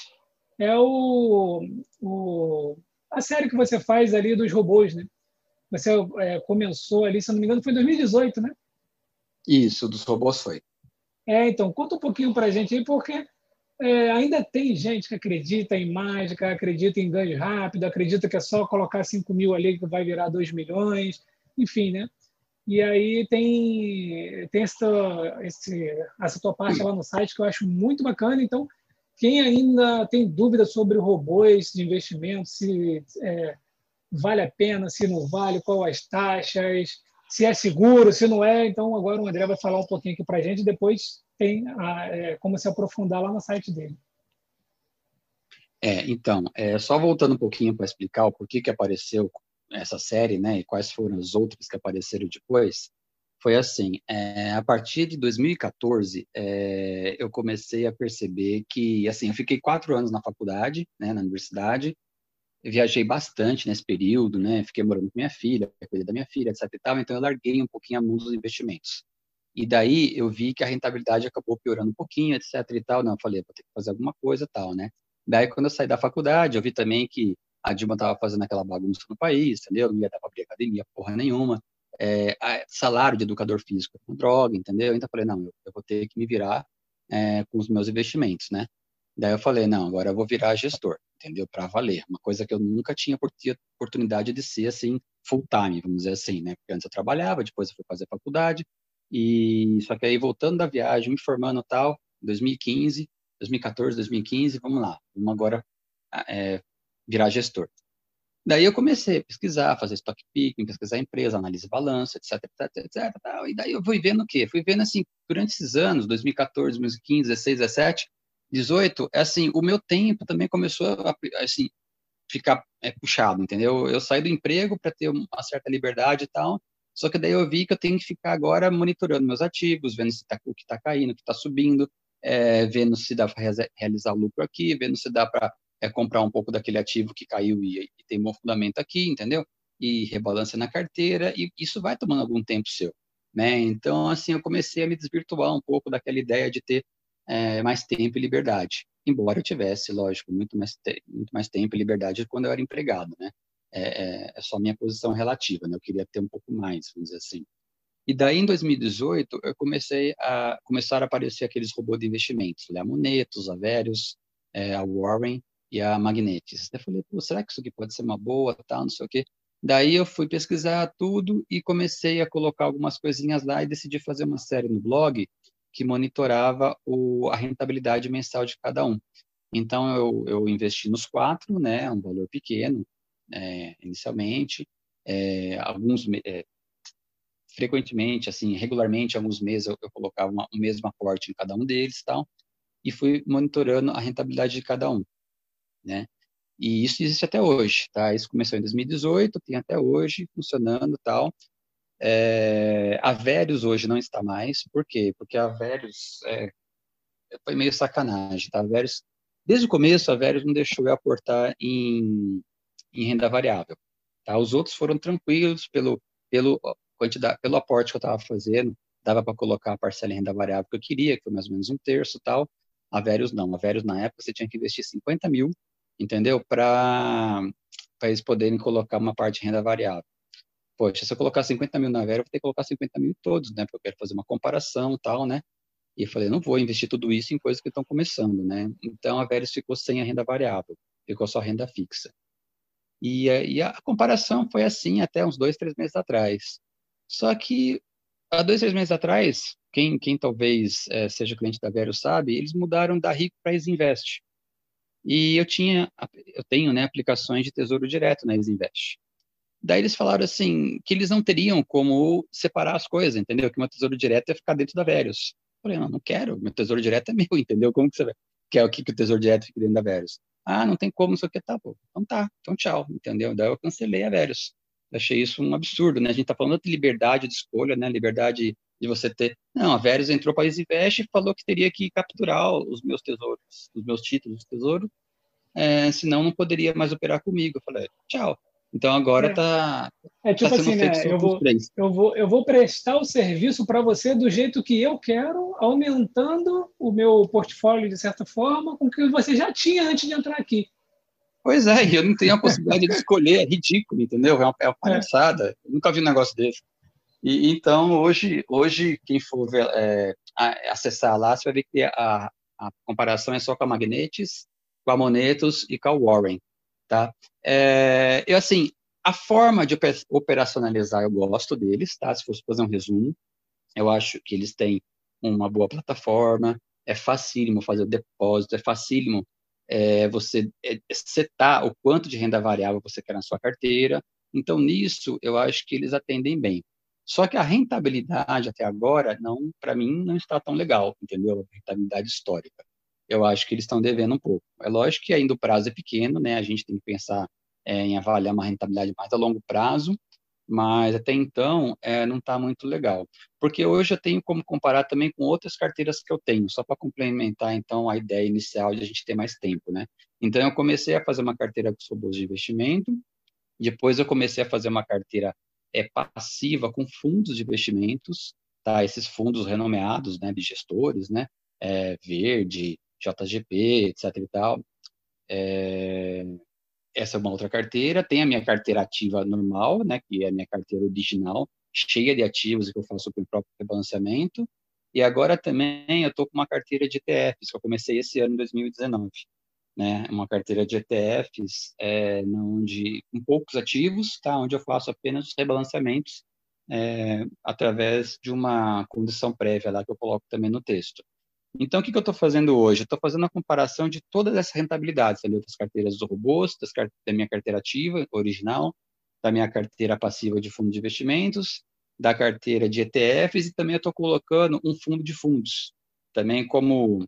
S1: é o, o, a série que você faz ali dos robôs, né? Você é, começou ali, se não me engano, foi em 2018, né?
S2: Isso, dos robôs foi.
S1: É, então, conta um pouquinho para a gente aí, porque é, ainda tem gente que acredita em mágica, acredita em ganho rápido, acredita que é só colocar 5 mil ali que vai virar 2 milhões, enfim, né? E aí tem, tem essa, esse, essa tua parte lá no site que eu acho muito bacana. Então, quem ainda tem dúvida sobre robôs de investimento, se é, vale a pena, se não vale, qual as taxas, se é seguro, se não é. Então, agora o André vai falar um pouquinho aqui para a gente, depois tem a, é, como se aprofundar lá no site dele.
S2: É, então, é, só voltando um pouquinho para explicar o porquê que apareceu essa série, né, e quais foram as outras que apareceram depois, foi assim, é, a partir de 2014, é, eu comecei a perceber que, assim, eu fiquei quatro anos na faculdade, né, na universidade, viajei bastante nesse período, né, fiquei morando com minha filha, cuidei da minha filha, etc e tal, então eu larguei um pouquinho a mão dos investimentos. E daí eu vi que a rentabilidade acabou piorando um pouquinho, etc e tal, não, eu falei, vou ter que fazer alguma coisa tal, né. Daí, quando eu saí da faculdade, eu vi também que a Dilma estava fazendo aquela bagunça no país, entendeu? Não ia dar para abrir academia, porra nenhuma. É, salário de educador físico com droga, entendeu? Então eu falei, não, eu, vou ter que me virar é, com os meus investimentos, né? Daí eu falei, não, agora eu vou virar gestor, entendeu? Para valer. Uma coisa que eu nunca tinha oportunidade de ser assim, full time, vamos dizer assim, né? Porque antes eu trabalhava, depois eu fui fazer faculdade, e só que aí voltando da viagem, me formando tal, 2015, 2014, 2015, vamos lá, vamos agora é, virar gestor. Daí eu comecei a pesquisar, fazer stock picking, pesquisar a empresa, análise de balanço, etc, etc, etc, tal. E daí eu fui vendo o quê? Fui vendo assim, durante esses anos, 2014, 2015, 16, 17, 18, assim, o meu tempo também começou a assim, ficar é, puxado, entendeu? Eu saí do emprego para ter uma certa liberdade e tal, só que daí eu vi que eu tenho que ficar agora monitorando meus ativos, vendo se tá, o que está caindo, o que está subindo, é, vendo se dá para realizar lucro aqui, vendo se dá para é comprar um pouco daquele ativo que caiu e, e tem bom fundamento aqui, entendeu? E rebalança na carteira, e isso vai tomando algum tempo seu, né? Então, assim, eu comecei a me desvirtuar um pouco daquela ideia de ter é, mais tempo e liberdade. Embora eu tivesse, lógico, muito mais, muito mais tempo e liberdade quando eu era empregado, né? É, é, é só minha posição relativa, né? Eu queria ter um pouco mais, vamos dizer assim. E daí, em 2018, eu comecei a começar a aparecer aqueles robôs de investimentos, né? a Monetos, a Verius, é, a Warren, e a Magnetis. Eu falei, Pô, será que isso aqui pode ser uma boa, tal, não sei o quê. Daí eu fui pesquisar tudo e comecei a colocar algumas coisinhas lá e decidi fazer uma série no blog que monitorava o, a rentabilidade mensal de cada um. Então eu, eu investi nos quatro, né, um valor pequeno é, inicialmente, é, alguns é, frequentemente, assim, regularmente, alguns meses eu, eu colocava uma, um mesmo aporte em cada um deles, tal, e fui monitorando a rentabilidade de cada um né? E isso existe até hoje, tá? Isso começou em 2018, tem até hoje funcionando tal. É, a Velhos hoje não está mais, por quê? Porque a Velhos é, foi meio sacanagem, tá? A Velhos, desde o começo, a Velhos não deixou eu aportar em, em renda variável, tá? Os outros foram tranquilos pelo, pelo, quantidade, pelo aporte que eu estava fazendo, dava para colocar a parcela em renda variável que eu queria, que foi mais ou menos um terço tal. A Velhos não, a Velhos na época você tinha que investir 50 mil entendeu? Para eles poderem colocar uma parte de renda variável. Poxa, se eu colocar 50 mil na Vera, eu vou ter que colocar 50 mil todos, né? Porque eu quero fazer uma comparação e tal, né? E eu falei, não vou investir tudo isso em coisas que estão começando, né? Então a Veris ficou sem a renda variável, ficou só renda fixa. E, e a comparação foi assim até uns dois, três meses atrás. Só que há dois, três meses atrás, quem, quem talvez é, seja cliente da Vero sabe, eles mudaram da Rico para Isinvest. E eu tinha, eu tenho, né, aplicações de tesouro direto na Isinvest. Daí eles falaram assim, que eles não teriam como separar as coisas, entendeu? Que meu tesouro direto ia ficar dentro da Verius. Eu falei, não, não quero, meu tesouro direto é meu, [LAUGHS] entendeu? Como que você quer o que, que o tesouro direto fique dentro da Verius? Ah, não tem como, não sei o que, tá, pô. Então tá, então tchau, entendeu? Daí eu cancelei a Verius. Achei isso um absurdo, né? A gente tá falando de liberdade de escolha, né? Liberdade de você ter. Não, a Verius entrou para a Isinvest e falou que teria que capturar os meus tesouros, os meus títulos de tesouro, é, senão não poderia mais operar comigo. Eu falei, tchau. Então agora é. tá.
S1: É tipo tá assim, né? Eu vou, eu, vou, eu vou prestar o serviço para você do jeito que eu quero, aumentando o meu portfólio de certa forma, com o que você já tinha antes de entrar aqui.
S2: Pois é, eu não tenho a possibilidade de escolher, é ridículo, entendeu? É uma, é uma é. palhaçada. Eu nunca vi um negócio desse. E, então, hoje, hoje quem for é, acessar lá, você vai ver que a, a comparação é só com a Magnetis, com a Monetos e com a Warren, tá? É, eu, assim, a forma de operacionalizar, eu gosto deles, tá? Se fosse fazer um resumo, eu acho que eles têm uma boa plataforma, é facílimo fazer o depósito, é facílimo é, você é, setar o quanto de renda variável você quer na sua carteira. Então, nisso, eu acho que eles atendem bem. Só que a rentabilidade até agora, não, para mim, não está tão legal, entendeu? A rentabilidade histórica. Eu acho que eles estão devendo um pouco. É lógico que ainda o prazo é pequeno, né? A gente tem que pensar é, em avaliar uma rentabilidade mais a longo prazo, mas até então é, não está muito legal. Porque hoje eu tenho como comparar também com outras carteiras que eu tenho, só para complementar então a ideia inicial de a gente ter mais tempo, né? Então eu comecei a fazer uma carteira com bolsa de investimento, depois eu comecei a fazer uma carteira é, passiva com fundos de investimentos, tá? Esses fundos renomeados, né, de gestores, né? É, Verde, JGP, etc e tal. É, essa é uma outra carteira. Tem a minha carteira ativa normal, né, que é a minha carteira original, cheia de ativos que eu faço com o próprio rebalanceamento. E agora também eu estou com uma carteira de ETFs, que eu comecei esse ano, em 2019. Né, uma carteira de ETFs é, onde, com poucos ativos, tá, onde eu faço apenas os rebalanceamentos é, através de uma condição prévia lá que eu coloco também no texto. Então, o que, que eu estou fazendo hoje? Estou fazendo a comparação de todas essas rentabilidades, ali, das carteiras do robôs, das, da minha carteira ativa original, da minha carteira passiva de fundo de investimentos, da carteira de ETFs e também estou colocando um fundo de fundos, também como,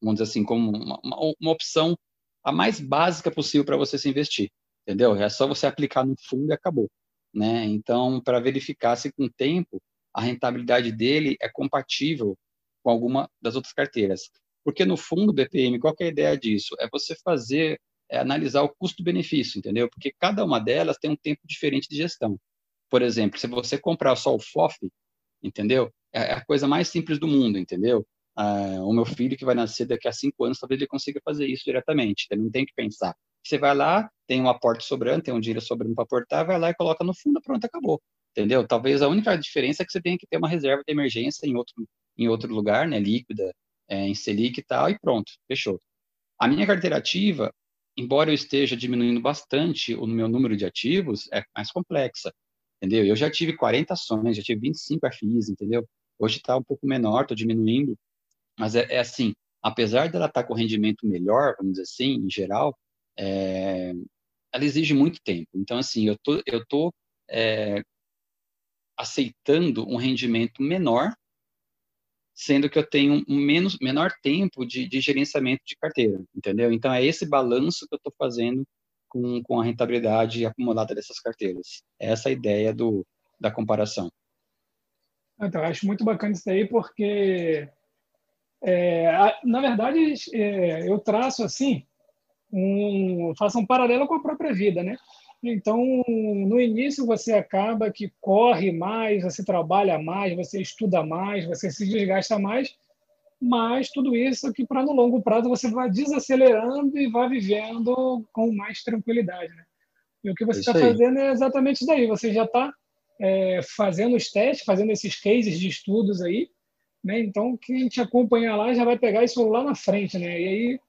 S2: vamos dizer assim, como uma, uma, uma opção a mais básica possível para você se investir, entendeu? É só você aplicar no fundo e acabou, né? Então, para verificar se com o tempo a rentabilidade dele é compatível com alguma das outras carteiras. Porque, no fundo, BPM, qual é a ideia disso? É você fazer, é analisar o custo-benefício, entendeu? Porque cada uma delas tem um tempo diferente de gestão. Por exemplo, se você comprar só o FOF, entendeu? É a coisa mais simples do mundo, entendeu? Ah, o meu filho que vai nascer daqui a cinco anos, talvez ele consiga fazer isso diretamente, ele não tem que pensar. Você vai lá, tem um aporte sobrando, tem um dinheiro sobrando para aportar, vai lá e coloca no fundo, pronto, acabou. Entendeu? Talvez a única diferença é que você tenha que ter uma reserva de emergência em outro, em outro lugar, né, líquida, é, em Selic e tal, e pronto, fechou. A minha carteira ativa, embora eu esteja diminuindo bastante o meu número de ativos, é mais complexa, entendeu? Eu já tive 40 ações, já tive 25 FIs, entendeu? Hoje está um pouco menor, estou diminuindo, mas é, é, assim, apesar dela estar tá com rendimento melhor, vamos dizer assim, em geral, é, ela exige muito tempo. Então, assim, eu tô, eu tô é, aceitando um rendimento menor sendo que eu tenho um menos, menor tempo de, de gerenciamento de carteira, entendeu? Então, é esse balanço que eu estou fazendo com, com a rentabilidade acumulada dessas carteiras. É essa a ideia do, da comparação.
S1: Então, eu acho muito bacana isso daí, porque, é, na verdade, é, eu traço assim, um, faço um paralelo com a própria vida, né? Então, no início você acaba que corre mais, você trabalha mais, você estuda mais, você se desgasta mais, mas tudo isso que para no longo prazo você vai desacelerando e vai vivendo com mais tranquilidade. Né? E o que você está fazendo é exatamente isso daí. Você já está é, fazendo os testes, fazendo esses cases de estudos aí, né? Então, quem te acompanhar lá já vai pegar isso lá na frente, né? E aí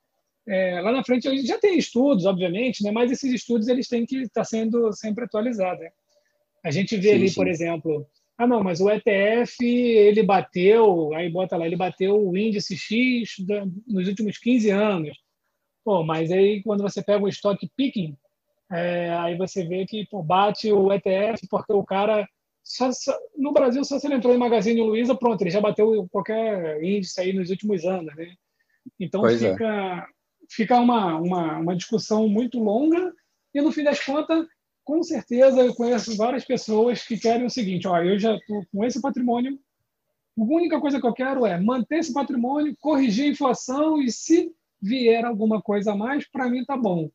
S1: é, lá na frente já tem estudos, obviamente, né? mas esses estudos eles têm que estar sendo sempre atualizados. Né? A gente vê sim, ali, sim. por exemplo, ah, não, mas o ETF ele bateu, aí bota lá, ele bateu o índice X nos últimos 15 anos. Pô, mas aí quando você pega o estoque picking, é, aí você vê que pô, bate o ETF porque o cara só, só, no Brasil só se ele entrou em Magazine Luiza, pronto, ele já bateu qualquer índice aí nos últimos anos, né? Então pois é. fica é fica uma, uma, uma discussão muito longa e, no fim das contas, com certeza eu conheço várias pessoas que querem o seguinte: ó, eu já estou com esse patrimônio, a única coisa que eu quero é manter esse patrimônio, corrigir a inflação e, se vier alguma coisa a mais, para mim tá bom.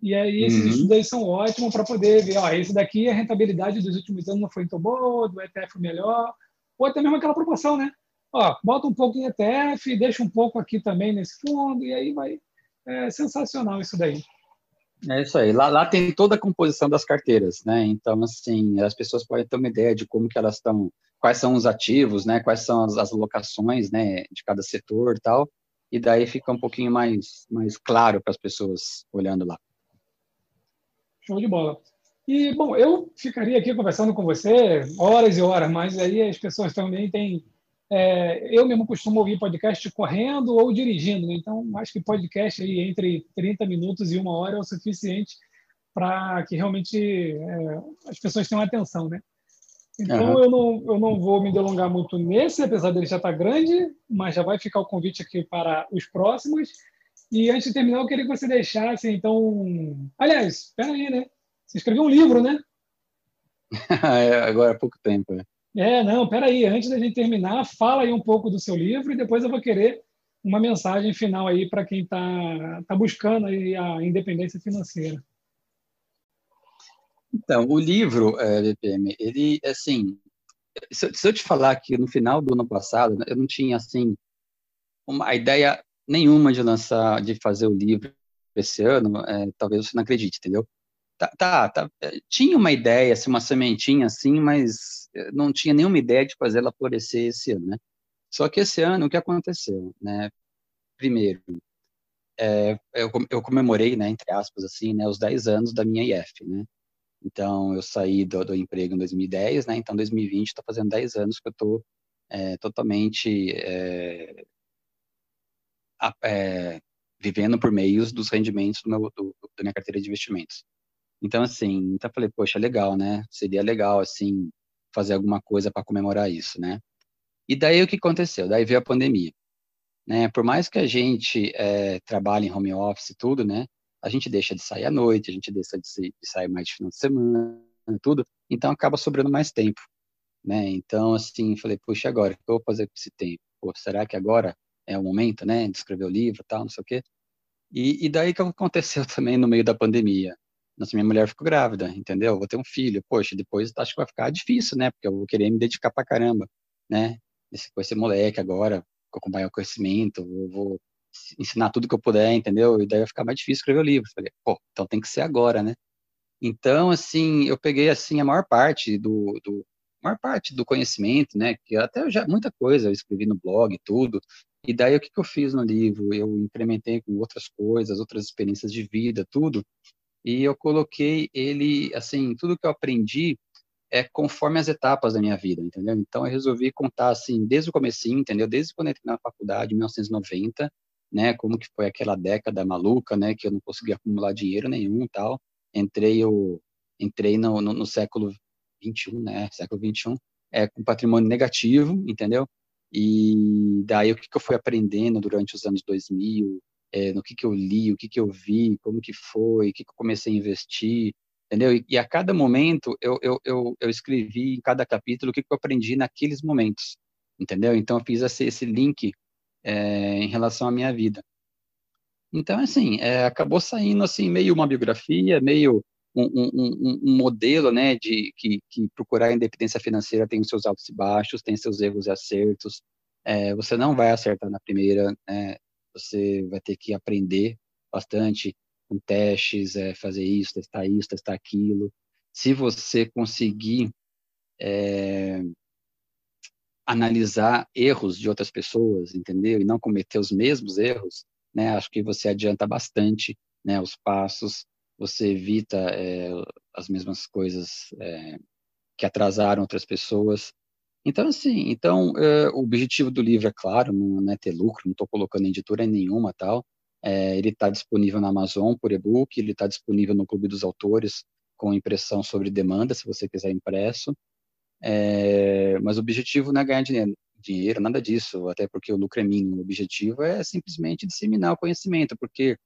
S1: E aí esses uhum. estudos aí são ótimos para poder ver, ó, esse daqui a rentabilidade dos últimos anos não foi tão boa, do ETF melhor, ou até mesmo aquela proporção, né? Ó, bota um pouco em ETF, deixa um pouco aqui também nesse fundo, e aí vai é sensacional isso daí.
S2: É isso aí. Lá, lá tem toda a composição das carteiras, né? Então, assim, as pessoas podem ter uma ideia de como que elas estão, quais são os ativos, né? Quais são as, as alocações, né? De cada setor e tal. E daí fica um pouquinho mais, mais claro para as pessoas olhando lá.
S1: Show de bola. E, bom, eu ficaria aqui conversando com você horas e horas, mas aí as pessoas também têm é, eu mesmo costumo ouvir podcast correndo ou dirigindo, né? então acho que podcast aí entre 30 minutos e uma hora é o suficiente para que realmente é, as pessoas tenham atenção, né? Então uhum. eu, não, eu não vou me delongar muito nesse, apesar dele já estar tá grande, mas já vai ficar o convite aqui para os próximos. E antes de terminar, eu queria que você deixasse, então. Aliás, espera aí, né? Você escreveu um livro, né? [LAUGHS]
S2: é, agora há pouco tempo. É.
S1: é, não, espera aí. Antes da gente terminar, fala aí um pouco do seu livro e depois eu vou querer uma mensagem final aí para quem está tá buscando a independência financeira.
S2: Então, o livro, é, BPM, ele, assim, se, se, eu te falar que no final do ano passado, eu não tinha, assim, uma ideia nenhuma de lançar, de fazer o livro esse ano, é, talvez você não acredite, entendeu? Tá, tá, tá, é, tinha uma ideia, assim, uma sementinha, assim, mas é, não tinha nenhuma ideia de fazer ela florescer esse ano, né? Só que esse ano, o que aconteceu, né? Primeiro, é, eu, eu comemorei, né, entre aspas, assim, né, os 10 anos da minha IF, né? Então, eu saí do, do emprego em 2010, né? Então, 2020 está fazendo 10 anos que eu estou é, totalmente é, é, vivendo por meios dos rendimentos do meu, do, da minha carteira de investimentos. Então, assim, então falei, poxa, legal, né? Seria legal, assim, fazer alguma coisa para comemorar isso, né? E daí o que aconteceu? Daí veio a pandemia. Né? Por mais que a gente é, trabalhe em home office e tudo, né? a gente deixa de sair à noite, a gente deixa de, sair mais de final de semana, tudo, então acaba sobrando mais tempo, né? Então, assim, falei, puxa, agora, o que eu vou fazer com esse tempo? Pô, será que agora é o momento, né, de escrever o livro, tal, não sei o quê? E, e daí que aconteceu [LAUGHS] também no meio da pandemia. Nossa, minha mulher ficou grávida, entendeu? Vou ter um filho. Poxa, depois acho que vai ficar difícil, né? Porque eu vou querer me dedicar pra caramba, né? Esse, com esse moleque agora, acompanhar o crescimento, eu vou ensinar tudo que eu puder, entendeu? E daí vai ficar mais difícil escrever o livro. Falei, pô, então tem que ser agora, né? Então, assim, eu peguei, assim, a maior parte do, do maior parte do conhecimento, né, que até já, muita coisa eu escrevi no blog, tudo, e daí o que, que eu fiz no livro? Eu implementei com outras coisas, outras experiências de vida, tudo, e eu coloquei ele, assim, tudo que eu aprendi é conforme as etapas da minha vida, entendeu? Então eu resolvi contar, assim, desde o comecinho, entendeu? Desde quando eu entrei na faculdade, em 1990, né, como que foi aquela década maluca, né, que eu não conseguia acumular dinheiro nenhum tal. Entrei eu entrei no, no, no século 21, né, século 21, é com patrimônio negativo, entendeu? E daí o que, que eu fui aprendendo durante os anos 2000, é, no que que eu li, o que que eu vi, como que foi, o que que eu comecei a investir, entendeu? E, e a cada momento eu, eu, eu, eu, escrevi em cada capítulo o que, que eu aprendi naqueles momentos, entendeu? Então eu fiz esse, esse link é, em relação à minha vida. Então, assim, é, acabou saindo assim meio uma biografia, meio um, um, um, modelo, né, de que, que, procurar a independência financeira tem os seus altos e baixos, tem seus erros e acertos. É, você não vai acertar na primeira, né, você vai ter que aprender bastante com testes, é, fazer isso, testar isso, testar aquilo. Se você conseguir é, analisar erros de outras pessoas, entendeu? E não cometer os mesmos erros, né? Acho que você adianta bastante, né? Os passos, você evita é, as mesmas coisas é, que atrasaram outras pessoas. Então, assim, então é, o objetivo do livro é claro, não é ter lucro, não estou colocando editora nenhuma tal. É, ele está disponível na Amazon por e-book, ele está disponível no Clube dos Autores com impressão sobre demanda, se você quiser impresso. É, mas o objetivo não é ganhar dinheiro, dinheiro, nada disso, até porque o lucro é mínimo. O objetivo é simplesmente disseminar o conhecimento, porque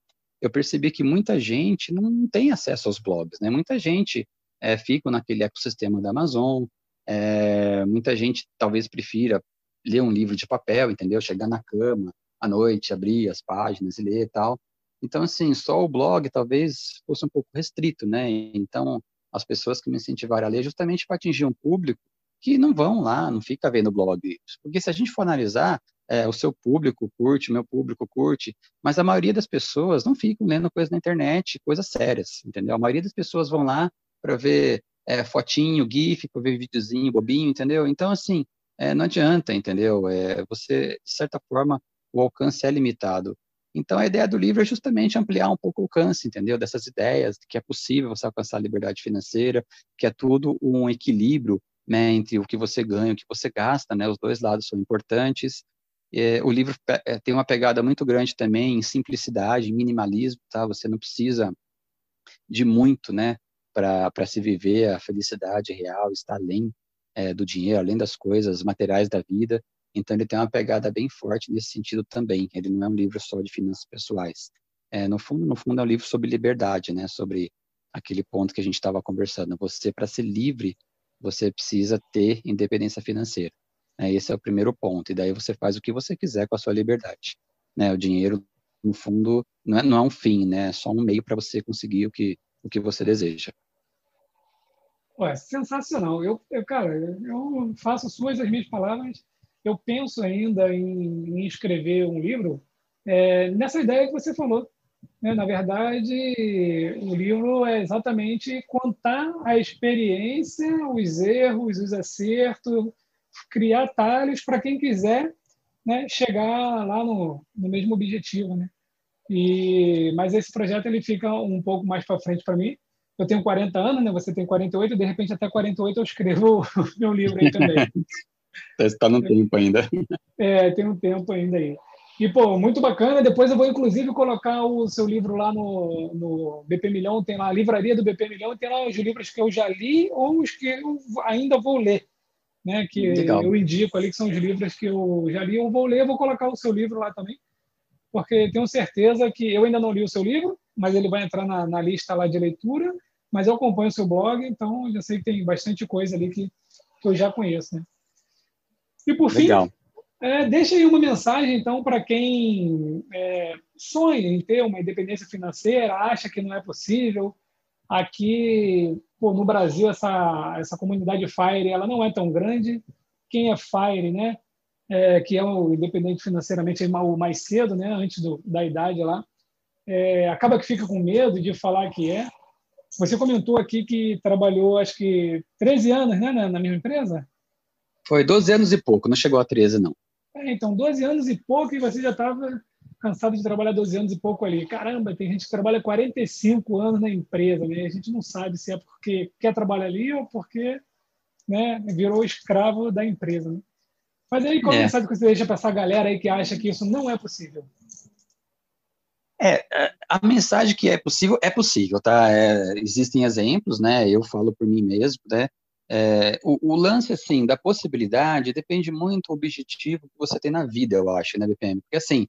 S2: eu percebi que muita gente não tem acesso aos blogs, né? Muita gente é, fica naquele ecossistema da Amazon, é, muita gente talvez prefira ler um livro de papel, entendeu? Chegar na cama à noite, abrir as páginas e ler e tal. Então, assim, só o blog talvez fosse um pouco restrito, né? Então, as pessoas que me incentivaram a ler justamente para atingir um público que não vão lá, não fica vendo blog. Porque se a gente for analisar, é, o seu público curte, meu público curte, mas a maioria das pessoas não ficam lendo coisas na internet, coisas sérias, entendeu? A maioria das pessoas vão lá para ver é, fotinho, gif, para ver videozinho bobinho, entendeu? Então, assim, é, não adianta, entendeu? É, você, de certa forma, o alcance é limitado. Então, a ideia do livro é justamente ampliar um pouco o alcance, entendeu? Dessas ideias, que é possível você alcançar a liberdade financeira, que é tudo um equilíbrio né, entre o que você ganha e o que você gasta, né, os dois lados são importantes. É, o livro é, tem uma pegada muito grande também em simplicidade, minimalismo, tá? Você não precisa de muito, né, para se viver a felicidade real, está além é, do dinheiro, além das coisas materiais da vida. Então ele tem uma pegada bem forte nesse sentido também. Ele não é um livro só de finanças pessoais. É, no fundo, no fundo é um livro sobre liberdade, né? Sobre aquele ponto que a gente estava conversando. Você para ser livre você precisa ter independência financeira. Né? Esse é o primeiro ponto. E daí você faz o que você quiser com a sua liberdade. Né? O dinheiro, no fundo, não é, não é um fim, né? É só um meio para você conseguir o que, o que você deseja.
S1: Ué, sensacional. Eu, eu, cara, eu faço suas as minhas palavras. Eu penso ainda em, em escrever um livro é, nessa ideia que você falou, né? Na verdade, o livro é exatamente contar a experiência, os erros, os acertos, criar atalhos para quem quiser né, chegar lá no, no mesmo objetivo. Né? E, mas esse projeto ele fica um pouco mais para frente para mim. Eu tenho 40 anos, né? você tem 48, de repente até 48 eu escrevo [LAUGHS] meu livro aí também. [LAUGHS]
S2: Está no tempo ainda.
S1: É, tem um tempo ainda aí. E, pô, muito bacana. Depois eu vou, inclusive, colocar o seu livro lá no, no BP Milhão. Tem lá a livraria do BP Milhão tem lá os livros que eu já li ou os que eu ainda vou ler. Né? Que Legal. eu indico ali, que são os livros que eu já li ou vou ler. Eu vou colocar o seu livro lá também. Porque tenho certeza que eu ainda não li o seu livro, mas ele vai entrar na, na lista lá de leitura. Mas eu acompanho o seu blog, então já sei que tem bastante coisa ali que, que eu já conheço. Né? E por Legal. fim, é, deixa aí uma mensagem, então, para quem é, sonha em ter uma independência financeira, acha que não é possível. Aqui, pô, no Brasil, essa, essa comunidade FIRE ela não é tão grande. Quem é FIRE, né, é, que é o independente financeiramente o mais cedo, né, antes do, da idade lá, é, acaba que fica com medo de falar que é. Você comentou aqui que trabalhou, acho que 13 anos né, na, na mesma empresa?
S2: Foi 12 anos e pouco, não chegou a 13, não.
S1: É, então, 12 anos e pouco e você já estava cansado de trabalhar 12 anos e pouco ali. Caramba, tem gente que trabalha 45 anos na empresa, né? A gente não sabe se é porque quer trabalhar ali ou porque né, virou escravo da empresa. Né? Mas aí, qual é. mensagem que você deixa para essa galera aí que acha que isso não é possível?
S2: É, a mensagem que é possível, é possível, tá? É, existem exemplos, né? Eu falo por mim mesmo, né? É, o, o, lance, assim, da possibilidade depende muito do objetivo que você tem na vida, eu acho, né, BPM? Porque, assim,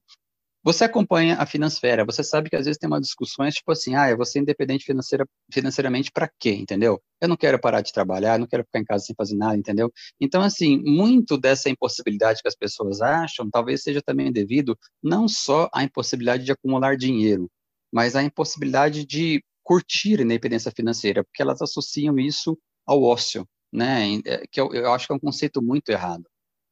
S2: você acompanha a Finansfera, você sabe que às vezes tem umas discussões tipo assim, ah, eu vou ser independente financeira, financeiramente para quê, entendeu? Eu não quero parar de trabalhar, não quero ficar em casa sem fazer nada, entendeu? Então, assim, muito dessa impossibilidade que as pessoas acham, talvez seja também devido não só à impossibilidade de acumular dinheiro, mas à impossibilidade de curtir a independência financeira, porque elas associam isso ao ócio, né? É, que eu, eu acho que é um conceito muito errado.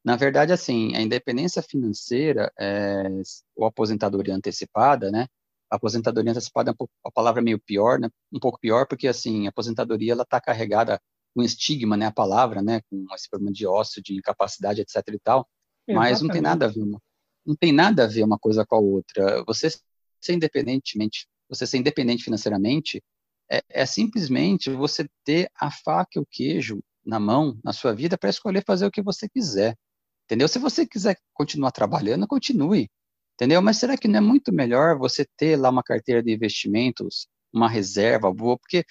S2: Na verdade, assim, a independência financeira, é, ou aposentadoria antecipada, né? A aposentadoria antecipada é um pouco, a palavra meio pior, né? Um pouco pior porque, assim, a aposentadoria, ela está carregada com estigma, né? A palavra, né? Com esse problema de ócio, de incapacidade, etc e tal. Exatamente. Mas não tem nada a ver uma, não tem nada a ver uma coisa com a outra. Você ser independentemente, você ser independente financeiramente, é, é simplesmente você ter a faca e o queijo na mão, na sua vida, para escolher fazer o que você quiser. Entendeu? Se você quiser continuar trabalhando, continue. Entendeu? Mas será que não é muito melhor você ter lá uma carteira de investimentos, uma reserva boa? Porque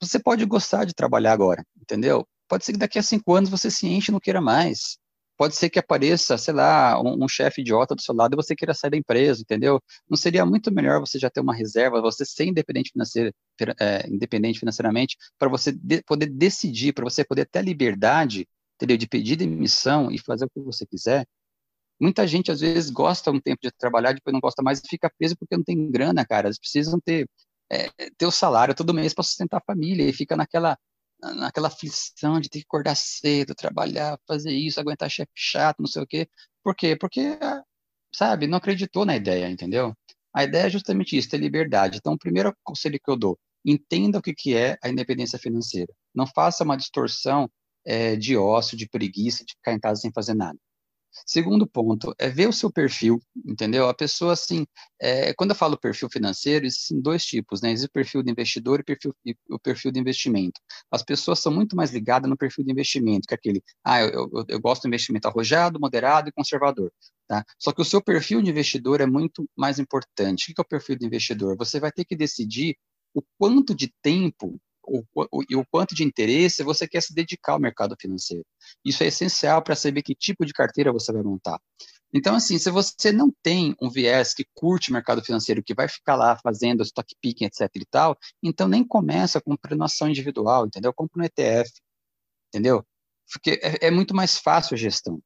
S2: você pode gostar de trabalhar agora, entendeu? Pode ser que daqui a cinco anos você se enche e não queira mais pode ser que apareça, sei lá, um, um chefe idiota do seu lado e você queira sair da empresa, entendeu? Não seria muito melhor você já ter uma reserva, você ser independente, financeira, é, independente financeiramente, para você de, poder decidir, para você poder ter a liberdade, entendeu? De pedir demissão e fazer o que você quiser. Muita gente, às vezes, gosta um tempo de trabalhar, depois não gosta mais e fica preso porque não tem grana, cara. Eles precisam ter, é, ter o salário todo mês para sustentar a família e fica naquela naquela aflição de ter que acordar cedo, trabalhar, fazer isso, aguentar chefe chato, não sei o quê. Por quê? Porque, sabe, não acreditou na ideia, entendeu? A ideia é justamente isso, ter liberdade. Então, o primeiro conselho que eu dou, entenda o que, que é a independência financeira. Não faça uma distorção é, de ócio, de preguiça, de ficar em casa sem fazer nada. Segundo ponto, é ver o seu perfil, entendeu? A pessoa, assim, é, quando eu falo perfil financeiro, existem dois tipos, né? Existe o perfil de investidor e, perfil, e o perfil de investimento. As pessoas são muito mais ligadas no perfil de investimento, que é aquele, ah, eu, eu, eu gosto de investimento arrojado, moderado e conservador, tá? Só que o seu perfil de investidor é muito mais importante. O que é o perfil de investidor? Você vai ter que decidir o quanto de tempo o, o, e o quanto de interesse você quer se dedicar ao mercado financeiro. Isso é essencial para saber que tipo de carteira você vai montar. Então, assim, se você não tem um viés que curte o mercado financeiro, que vai ficar lá fazendo stock picking, etc e tal, então nem começa com prenoção individual, entendeu? Compra um ETF, entendeu? Porque é, é, muito mais fácil a gestão.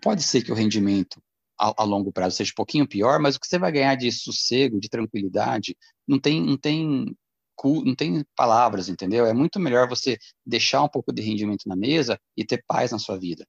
S2: Pode ser que o rendimento a, a, longo prazo seja um pouquinho pior, mas o que você vai ganhar de sossego, de tranquilidade, não tem, não tem não tem palavras, entendeu? É muito melhor você deixar um pouco de rendimento na mesa e ter paz na sua vida.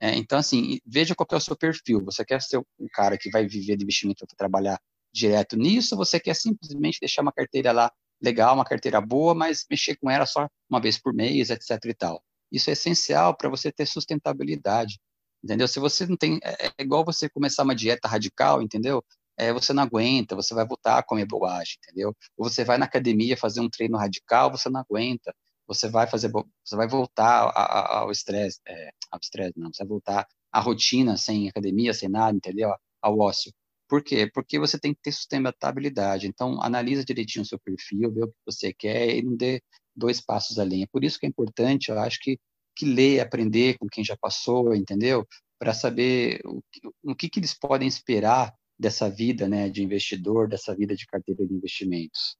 S2: É, então, assim, veja qual é o seu perfil. Você quer ser um cara que vai viver de investimento para trabalhar direto nisso? Você quer simplesmente deixar uma carteira lá legal, uma carteira boa, mas mexer com ela só uma vez por mês, etc e tal? Isso é essencial para você ter sustentabilidade, entendeu? Se você não tem, é, é igual você começar uma dieta radical, entendeu? É, você não aguenta, você vai voltar a comer bobagem, entendeu? Ou você vai na academia fazer um treino radical, você não aguenta, você vai fazer, você vai voltar ao estresse, é, ao estresse não, você vai voltar à rotina sem academia, sem nada, entendeu? Ao ócio. Por quê? Porque você tem que ter sustentabilidade. Então, analisa direitinho o seu perfil, vê o que você quer e não dê dois passos além. É por isso que é importante, eu acho que, que ler, aprender com quem já passou, entendeu? Para saber o, o que, que eles podem esperar dessa vida né, de investidor, dessa vida de carteira de investimentos.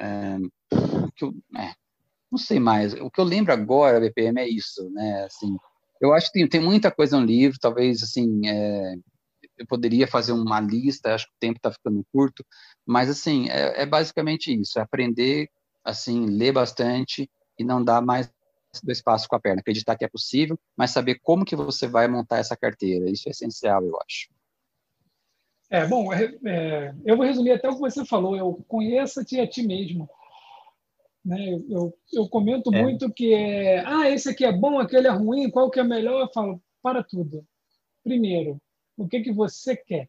S2: É, eu, é, não sei mais. O que eu lembro agora, BPM, é isso, né? Assim, eu acho que tem, tem muita coisa no livro, talvez, assim, é, eu poderia fazer uma lista, acho que o tempo está ficando curto, mas, assim, é, é, basicamente isso, é aprender, assim, ler bastante e não dar mais dois passos com a perna, acreditar que é possível, mas saber como que você vai montar essa carteira, isso é essencial, eu acho.
S1: É, bom, é, é, eu vou resumir até o que você falou. Eu conheça-te a ti mesmo. Né? Eu, eu, eu comento é. muito que é, ah, esse aqui é bom, aquele é ruim, qual que é melhor? Eu falo, para tudo. Primeiro, o que, que você quer?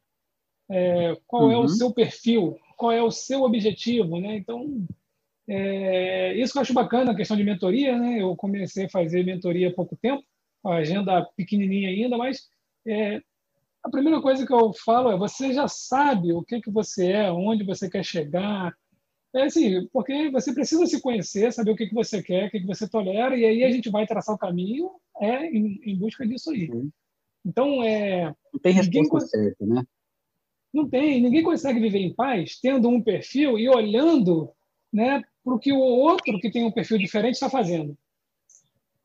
S1: É, qual uhum. é o uhum. seu perfil? Qual é o seu objetivo? Né? Então, é, isso que eu acho bacana, a questão de mentoria. Né? Eu comecei a fazer mentoria há pouco tempo, a agenda pequenininha ainda, mas é, a primeira coisa que eu falo é: você já sabe o que, que você é, onde você quer chegar. É assim, porque você precisa se conhecer, saber o que, que você quer, o que, que você tolera, e aí a gente vai traçar o caminho é, em, em busca disso aí. Uhum. Então, é.
S2: Não tem resposta certa, né?
S1: Não tem. Ninguém consegue viver em paz tendo um perfil e olhando né, para o que o outro que tem um perfil diferente está fazendo.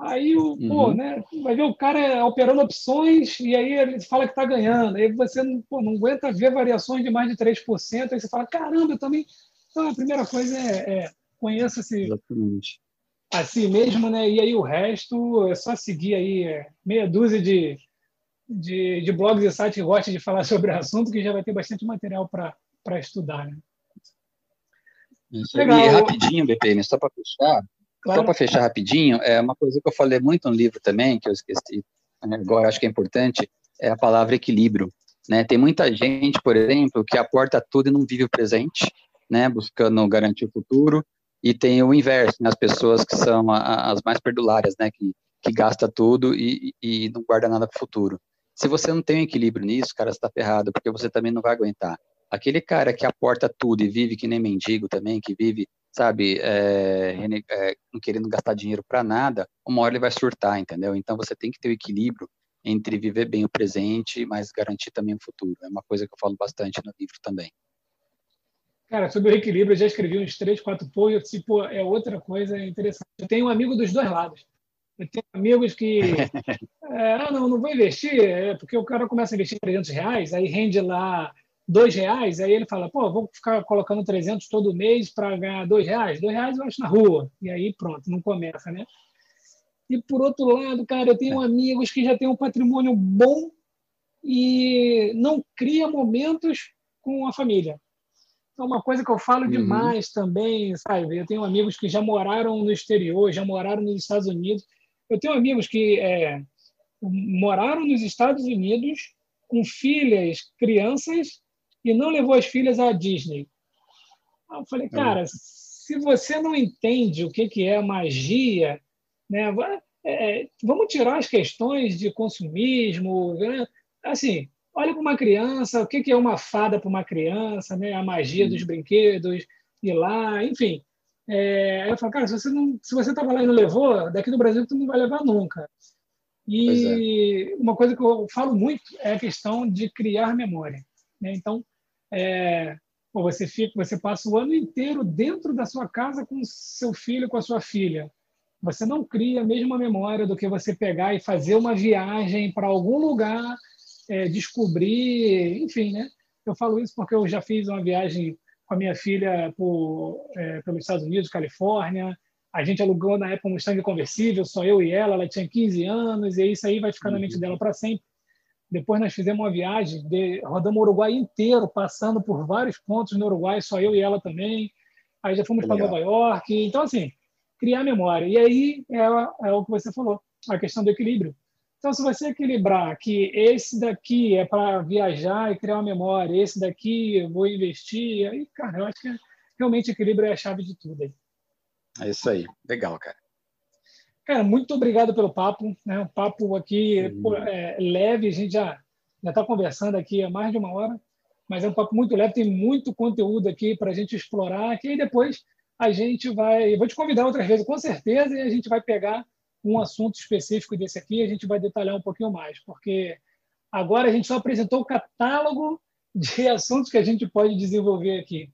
S1: Aí o, uhum. pô, né, vai ver o cara operando opções e aí ele fala que está ganhando. Aí você pô, não aguenta ver variações de mais de 3%, aí você fala, caramba, eu também. Então a primeira coisa é, é conheça-se a si mesmo, né? E aí o resto é só seguir aí é, meia dúzia de, de, de blogs e sites que de falar [LAUGHS] sobre o assunto, que já vai ter bastante material para estudar, né?
S2: Isso. Legal. E rapidinho, BPM, só para fechar, Claro. Só para fechar rapidinho, é uma coisa que eu falei muito no livro também, que eu esqueci, né, agora acho que é importante, é a palavra equilíbrio. Né? Tem muita gente, por exemplo, que aporta tudo e não vive o presente, né? buscando garantir o futuro, e tem o inverso, né? as pessoas que são a, as mais perdulárias, né? que, que gasta tudo e, e não guarda nada para o futuro. Se você não tem um equilíbrio nisso, cara, você está ferrado, porque você também não vai aguentar. Aquele cara que aporta tudo e vive que nem mendigo também, que vive sabe, é, é, não querendo gastar dinheiro para nada, uma hora ele vai surtar, entendeu? Então você tem que ter o equilíbrio entre viver bem o presente, mas garantir também o futuro. É uma coisa que eu falo bastante no livro também.
S1: Cara, sobre o equilíbrio, eu já escrevi uns três, quatro posts, tipo, é outra coisa interessante. Eu tenho um amigo dos dois lados. Eu tenho amigos que, [LAUGHS] é, ah, não, não vou investir, é porque o cara começa a investir 300 reais, aí rende lá dois reais, aí ele fala, pô, vou ficar colocando 300 todo mês para ganhar dois reais. Dois reais eu acho na rua. E aí pronto, não começa, né? E por outro lado, cara, eu tenho amigos que já têm um patrimônio bom e não cria momentos com a família. Então, uma coisa que eu falo uhum. demais também, sabe? Eu tenho amigos que já moraram no exterior, já moraram nos Estados Unidos. Eu tenho amigos que é, moraram nos Estados Unidos com filhas, crianças, e não levou as filhas à Disney. Eu falei, cara, se você não entende o que, que é magia, né, é, vamos tirar as questões de consumismo. Né? Assim, olha para uma criança, o que, que é uma fada para uma criança, né? a magia dos brinquedos, ir lá, enfim. É, eu falo, cara, se você não, se você estava lá e não levou, daqui do Brasil tu não vai levar nunca. E é. uma coisa que eu falo muito é a questão de criar memória. Né? Então, é, você fica, você passa o ano inteiro dentro da sua casa com seu filho, com a sua filha. Você não cria a mesma memória do que você pegar e fazer uma viagem para algum lugar, é, descobrir, enfim, né? Eu falo isso porque eu já fiz uma viagem com a minha filha por, é, pelos Estados Unidos, Califórnia, a gente alugou na época um Mustang conversível, só eu e ela, ela tinha 15 anos, e isso aí vai ficar na mente dela para sempre. Depois nós fizemos uma viagem, de, rodamos o Uruguai inteiro, passando por vários pontos no Uruguai, só eu e ela também. Aí já fomos para Nova York. Então, assim, criar memória. E aí é, é o que você falou, a questão do equilíbrio. Então, se você equilibrar que esse daqui é para viajar e criar uma memória, esse daqui eu vou investir, aí, cara, eu acho que realmente equilíbrio é a chave de tudo aí.
S2: É isso aí. Legal, cara.
S1: Cara, muito obrigado pelo papo. Né? Um papo aqui é, leve, a gente já está conversando aqui há mais de uma hora, mas é um papo muito leve, tem muito conteúdo aqui para a gente explorar aqui, e depois a gente vai. Eu vou te convidar outras vezes, com certeza, e a gente vai pegar um assunto específico desse aqui, a gente vai detalhar um pouquinho mais, porque agora a gente só apresentou o catálogo de [LAUGHS] assuntos que a gente pode desenvolver aqui.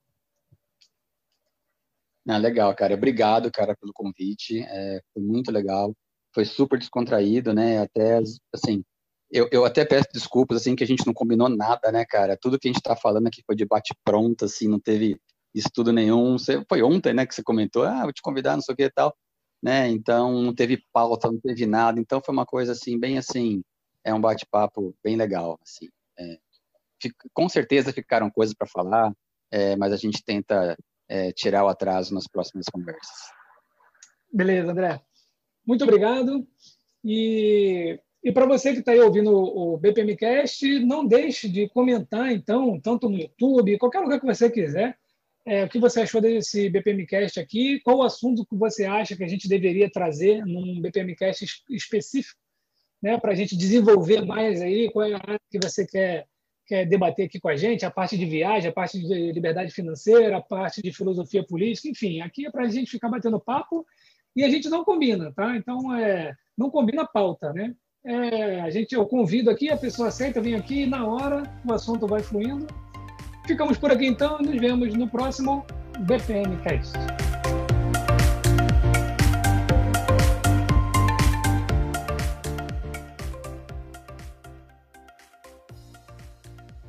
S2: Ah, legal, cara. Obrigado, cara, pelo convite. É, foi muito legal. Foi super descontraído, né? Até, assim, eu, eu até peço desculpas, assim, que a gente não combinou nada, né, cara? Tudo que a gente está falando aqui foi de bate-pronto, assim, não teve estudo nenhum. Você, foi ontem, né, que você comentou, ah, vou te convidar, não sei o que e tal, né? Então, não teve pauta, não teve nada. Então, foi uma coisa, assim, bem assim, é um bate-papo bem legal, assim. É, com certeza ficaram coisas para falar, é, mas a gente tenta é, tirar o atraso nas próximas conversas.
S1: Beleza, André. Muito obrigado. E, e para você que está aí ouvindo o, BPMcast, não deixe de comentar, então, tanto no YouTube, qualquer lugar que você quiser, é, o que você achou desse BPMcast aqui, qual o assunto que você acha que a gente deveria trazer num BPMcast específico, né, para a gente desenvolver mais aí, qual é a área que você quer quer debater aqui com a gente, a parte de viagem, a parte de liberdade financeira, a parte de filosofia política, enfim, aqui é para a gente ficar batendo papo e a gente não combina, tá? Então, é, não combina a pauta, né? É, a gente, eu convido aqui, a pessoa aceita, vem aqui, na hora o assunto vai fluindo. Ficamos por aqui então, nos vemos no próximo BPM Cast.